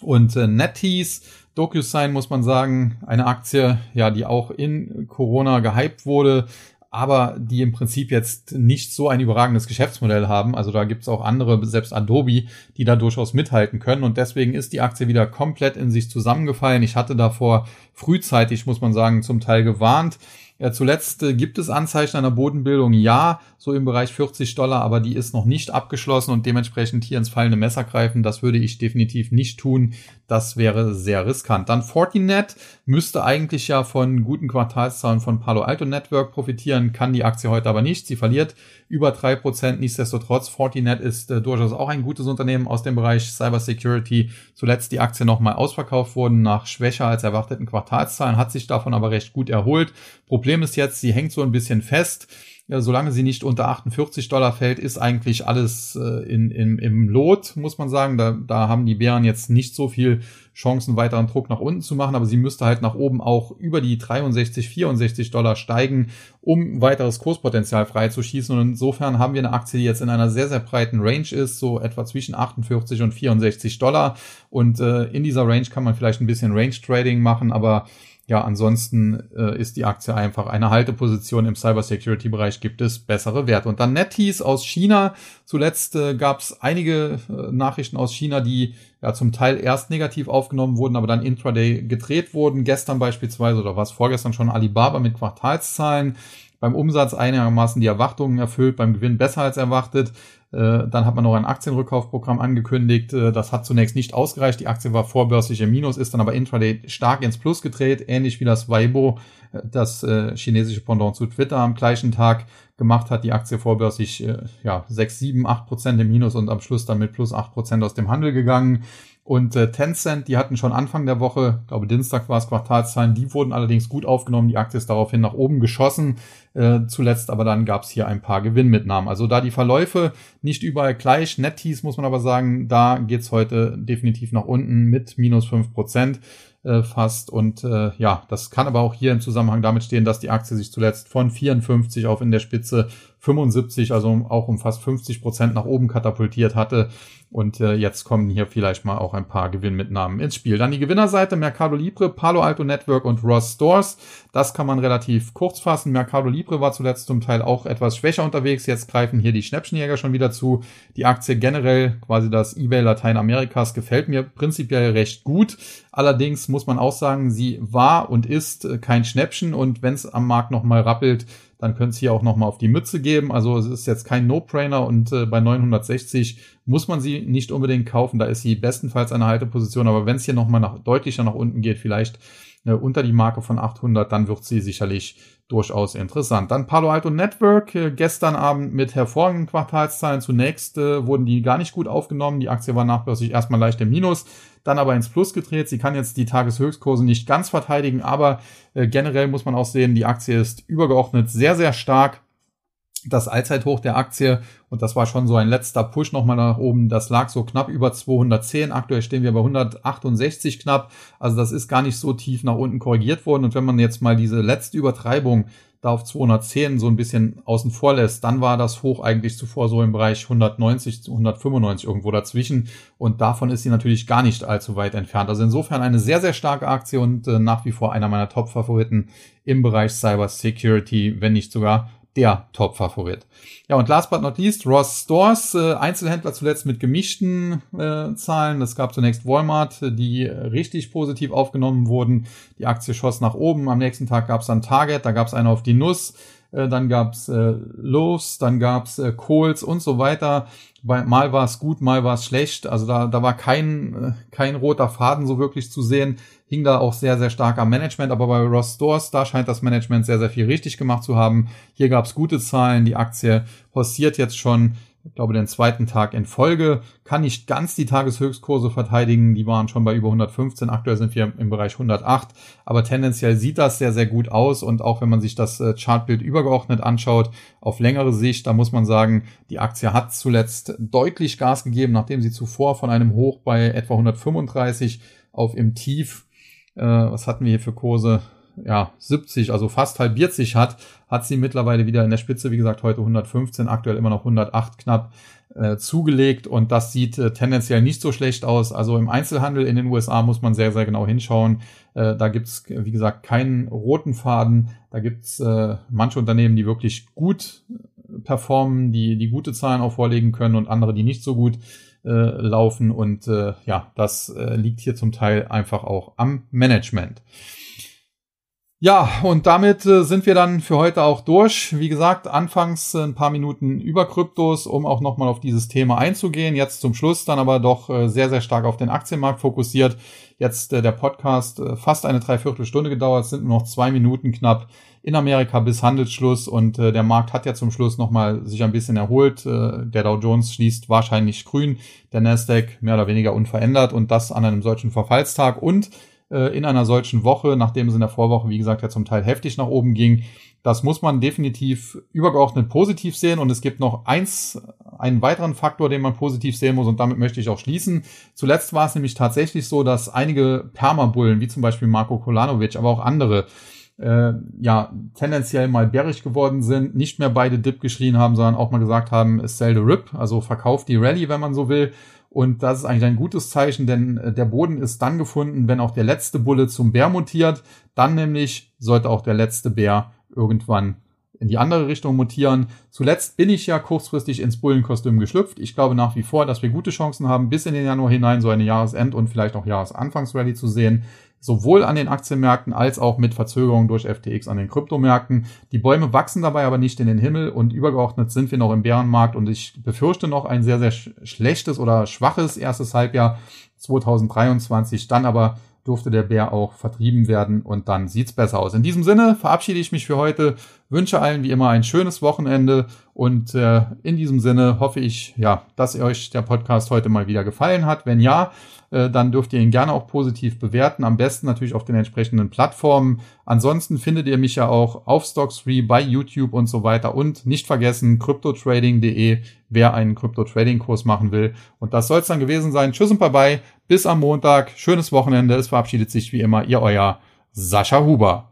und äh, NetEase. DocuSign muss man sagen, eine Aktie, ja, die auch in Corona gehypt wurde, aber die im Prinzip jetzt nicht so ein überragendes Geschäftsmodell haben. Also da gibt's auch andere, selbst Adobe, die da durchaus mithalten können. Und deswegen ist die Aktie wieder komplett in sich zusammengefallen. Ich hatte davor frühzeitig, muss man sagen, zum Teil gewarnt. Ja, zuletzt äh, gibt es Anzeichen einer Bodenbildung, ja, so im Bereich 40 Dollar, aber die ist noch nicht abgeschlossen und dementsprechend hier ins fallende Messer greifen, das würde ich definitiv nicht tun. Das wäre sehr riskant. Dann Fortinet müsste eigentlich ja von guten Quartalszahlen von Palo Alto Network profitieren, kann die Aktie heute aber nicht. Sie verliert über drei Prozent. Nichtsdestotrotz, Fortinet ist äh, durchaus auch ein gutes Unternehmen aus dem Bereich Cybersecurity. Zuletzt die Aktie nochmal ausverkauft wurden nach schwächer als erwarteten Quartalszahlen, hat sich davon aber recht gut erholt. Problem ist jetzt, sie hängt so ein bisschen fest. Ja, solange sie nicht unter 48 Dollar fällt, ist eigentlich alles äh, in, in, im Lot, muss man sagen. Da, da haben die Bären jetzt nicht so viel Chancen, weiteren Druck nach unten zu machen, aber sie müsste halt nach oben auch über die 63, 64 Dollar steigen, um weiteres Kurspotenzial freizuschießen. Und insofern haben wir eine Aktie, die jetzt in einer sehr, sehr breiten Range ist, so etwa zwischen 48 und 64 Dollar. Und äh, in dieser Range kann man vielleicht ein bisschen Range Trading machen, aber ja, ansonsten äh, ist die Aktie einfach eine Halteposition im Cybersecurity-Bereich, gibt es bessere Werte. Und dann NetEase aus China. Zuletzt äh, gab es einige äh, Nachrichten aus China, die ja zum Teil erst negativ aufgenommen wurden, aber dann intraday gedreht wurden. Gestern beispielsweise oder was vorgestern schon Alibaba mit Quartalszahlen beim Umsatz einigermaßen die Erwartungen erfüllt, beim Gewinn besser als erwartet. Äh, dann hat man noch ein Aktienrückkaufprogramm angekündigt. Äh, das hat zunächst nicht ausgereicht. Die Aktie war vorbörslich im Minus, ist dann aber intraday stark ins Plus gedreht, ähnlich wie das Weibo, äh, das chinesische Pendant zu Twitter am gleichen Tag gemacht hat. Die Aktie vorbörslich ja, 6, 7, 8 Prozent im Minus und am Schluss dann mit plus 8 Prozent aus dem Handel gegangen. Und Tencent, die hatten schon Anfang der Woche, glaube Dienstag war es Quartalszahlen, die wurden allerdings gut aufgenommen. Die Aktie ist daraufhin nach oben geschossen. Äh, zuletzt aber dann gab es hier ein paar Gewinnmitnahmen. Also da die Verläufe nicht überall gleich. Nettees muss man aber sagen, da geht's heute definitiv nach unten mit minus fünf Prozent äh, fast. Und äh, ja, das kann aber auch hier im Zusammenhang damit stehen, dass die Aktie sich zuletzt von 54 auf in der Spitze 75, also auch um fast 50 Prozent nach oben katapultiert hatte. Und äh, jetzt kommen hier vielleicht mal auch ein paar Gewinnmitnahmen ins Spiel. Dann die Gewinnerseite Mercado Libre, Palo Alto Network und Ross Stores. Das kann man relativ kurz fassen. Mercado Libre war zuletzt zum Teil auch etwas schwächer unterwegs. Jetzt greifen hier die Schnäppchenjäger schon wieder zu. Die Aktie generell, quasi das eBay Lateinamerikas, gefällt mir prinzipiell recht gut. Allerdings muss man auch sagen, sie war und ist kein Schnäppchen und wenn es am Markt nochmal rappelt, dann könnt ihr hier auch nochmal auf die Mütze geben. Also es ist jetzt kein No-Brainer und äh, bei 960 muss man sie nicht unbedingt kaufen. Da ist sie bestenfalls eine Halteposition. Aber wenn es hier nochmal nach, deutlicher nach unten geht, vielleicht äh, unter die Marke von 800, dann wird sie sicherlich durchaus interessant. Dann Palo Alto Network, äh, gestern Abend mit hervorragenden Quartalszahlen. Zunächst äh, wurden die gar nicht gut aufgenommen. Die Aktie war nachbörslich erstmal leicht im Minus dann aber ins Plus gedreht. Sie kann jetzt die Tageshöchstkurse nicht ganz verteidigen, aber äh, generell muss man auch sehen, die Aktie ist übergeordnet sehr, sehr stark. Das Allzeithoch der Aktie, und das war schon so ein letzter Push nochmal nach oben, das lag so knapp über 210. Aktuell stehen wir bei 168 knapp. Also das ist gar nicht so tief nach unten korrigiert worden. Und wenn man jetzt mal diese letzte Übertreibung da auf 210 so ein bisschen außen vor lässt, dann war das Hoch eigentlich zuvor so im Bereich 190 zu 195 irgendwo dazwischen und davon ist sie natürlich gar nicht allzu weit entfernt. Also insofern eine sehr, sehr starke Aktie und äh, nach wie vor einer meiner Top-Favoriten im Bereich Cyber Security, wenn nicht sogar der Top-Favorit. Ja, und last but not least, Ross Stores, äh, Einzelhändler zuletzt mit gemischten äh, Zahlen. Es gab zunächst Walmart, die richtig positiv aufgenommen wurden. Die Aktie schoss nach oben. Am nächsten Tag gab es dann Target, da gab es eine auf die Nuss. Äh, dann gab's äh, Loaves, dann gab's äh, Kohls und so weiter. Bei, mal war es gut, mal war es schlecht. Also da, da war kein, äh, kein roter Faden so wirklich zu sehen. Hing da auch sehr, sehr stark am Management. Aber bei Ross Stores, da scheint das Management sehr, sehr viel richtig gemacht zu haben. Hier gab's gute Zahlen. Die Aktie postiert jetzt schon ich glaube, den zweiten Tag in Folge, kann nicht ganz die Tageshöchstkurse verteidigen. Die waren schon bei über 115. Aktuell sind wir im Bereich 108. Aber tendenziell sieht das sehr, sehr gut aus. Und auch wenn man sich das äh, Chartbild übergeordnet anschaut, auf längere Sicht, da muss man sagen, die Aktie hat zuletzt deutlich Gas gegeben, nachdem sie zuvor von einem Hoch bei etwa 135 auf im Tief, äh, was hatten wir hier für Kurse? Ja, 70, also fast halbiert sich hat, hat sie mittlerweile wieder in der Spitze, wie gesagt, heute 115, aktuell immer noch 108 knapp äh, zugelegt und das sieht äh, tendenziell nicht so schlecht aus. Also im Einzelhandel in den USA muss man sehr, sehr genau hinschauen. Äh, da gibt's wie gesagt, keinen roten Faden. Da gibt's äh, manche Unternehmen, die wirklich gut performen, die, die gute Zahlen auch vorlegen können und andere, die nicht so gut äh, laufen. Und äh, ja, das äh, liegt hier zum Teil einfach auch am Management. Ja, und damit äh, sind wir dann für heute auch durch. Wie gesagt, anfangs äh, ein paar Minuten über Kryptos, um auch nochmal auf dieses Thema einzugehen. Jetzt zum Schluss dann aber doch äh, sehr, sehr stark auf den Aktienmarkt fokussiert. Jetzt äh, der Podcast äh, fast eine Dreiviertelstunde gedauert, es sind nur noch zwei Minuten knapp in Amerika bis Handelsschluss und äh, der Markt hat ja zum Schluss nochmal sich ein bisschen erholt. Der Dow Jones schließt wahrscheinlich grün, der Nasdaq mehr oder weniger unverändert und das an einem solchen Verfallstag und äh, in einer solchen Woche, nachdem es in der Vorwoche, wie gesagt, ja zum Teil heftig nach oben ging. Das muss man definitiv übergeordnet positiv sehen. Und es gibt noch eins, einen weiteren Faktor, den man positiv sehen muss. Und damit möchte ich auch schließen. Zuletzt war es nämlich tatsächlich so, dass einige Permabullen, wie zum Beispiel Marco Kolanovic, aber auch andere, äh, ja, tendenziell mal bärig geworden sind, nicht mehr beide Dip geschrien haben, sondern auch mal gesagt haben, sell the rip, also verkauft die Rallye, wenn man so will. Und das ist eigentlich ein gutes Zeichen, denn äh, der Boden ist dann gefunden, wenn auch der letzte Bulle zum Bär mutiert. Dann nämlich sollte auch der letzte Bär irgendwann in die andere Richtung mutieren. Zuletzt bin ich ja kurzfristig ins Bullenkostüm geschlüpft. Ich glaube nach wie vor, dass wir gute Chancen haben, bis in den Januar hinein so eine Jahresend- und vielleicht auch Jahresanfangsrally zu sehen sowohl an den Aktienmärkten als auch mit Verzögerung durch FTX an den Kryptomärkten. Die Bäume wachsen dabei aber nicht in den Himmel und übergeordnet sind wir noch im Bärenmarkt und ich befürchte noch ein sehr, sehr schlechtes oder schwaches erstes Halbjahr 2023, dann aber durfte der Bär auch vertrieben werden und dann sieht's besser aus. In diesem Sinne verabschiede ich mich für heute, wünsche allen wie immer ein schönes Wochenende und äh, in diesem Sinne hoffe ich, ja, dass euch der Podcast heute mal wieder gefallen hat. Wenn ja, äh, dann dürft ihr ihn gerne auch positiv bewerten. Am besten natürlich auf den entsprechenden Plattformen. Ansonsten findet ihr mich ja auch auf Stocks3 bei YouTube und so weiter. Und nicht vergessen, cryptotrading.de, wer einen Crypto-Trading-Kurs machen will. Und das soll es dann gewesen sein. Tschüss und bye bye. Bis am Montag. Schönes Wochenende. Es verabschiedet sich wie immer ihr euer Sascha Huber.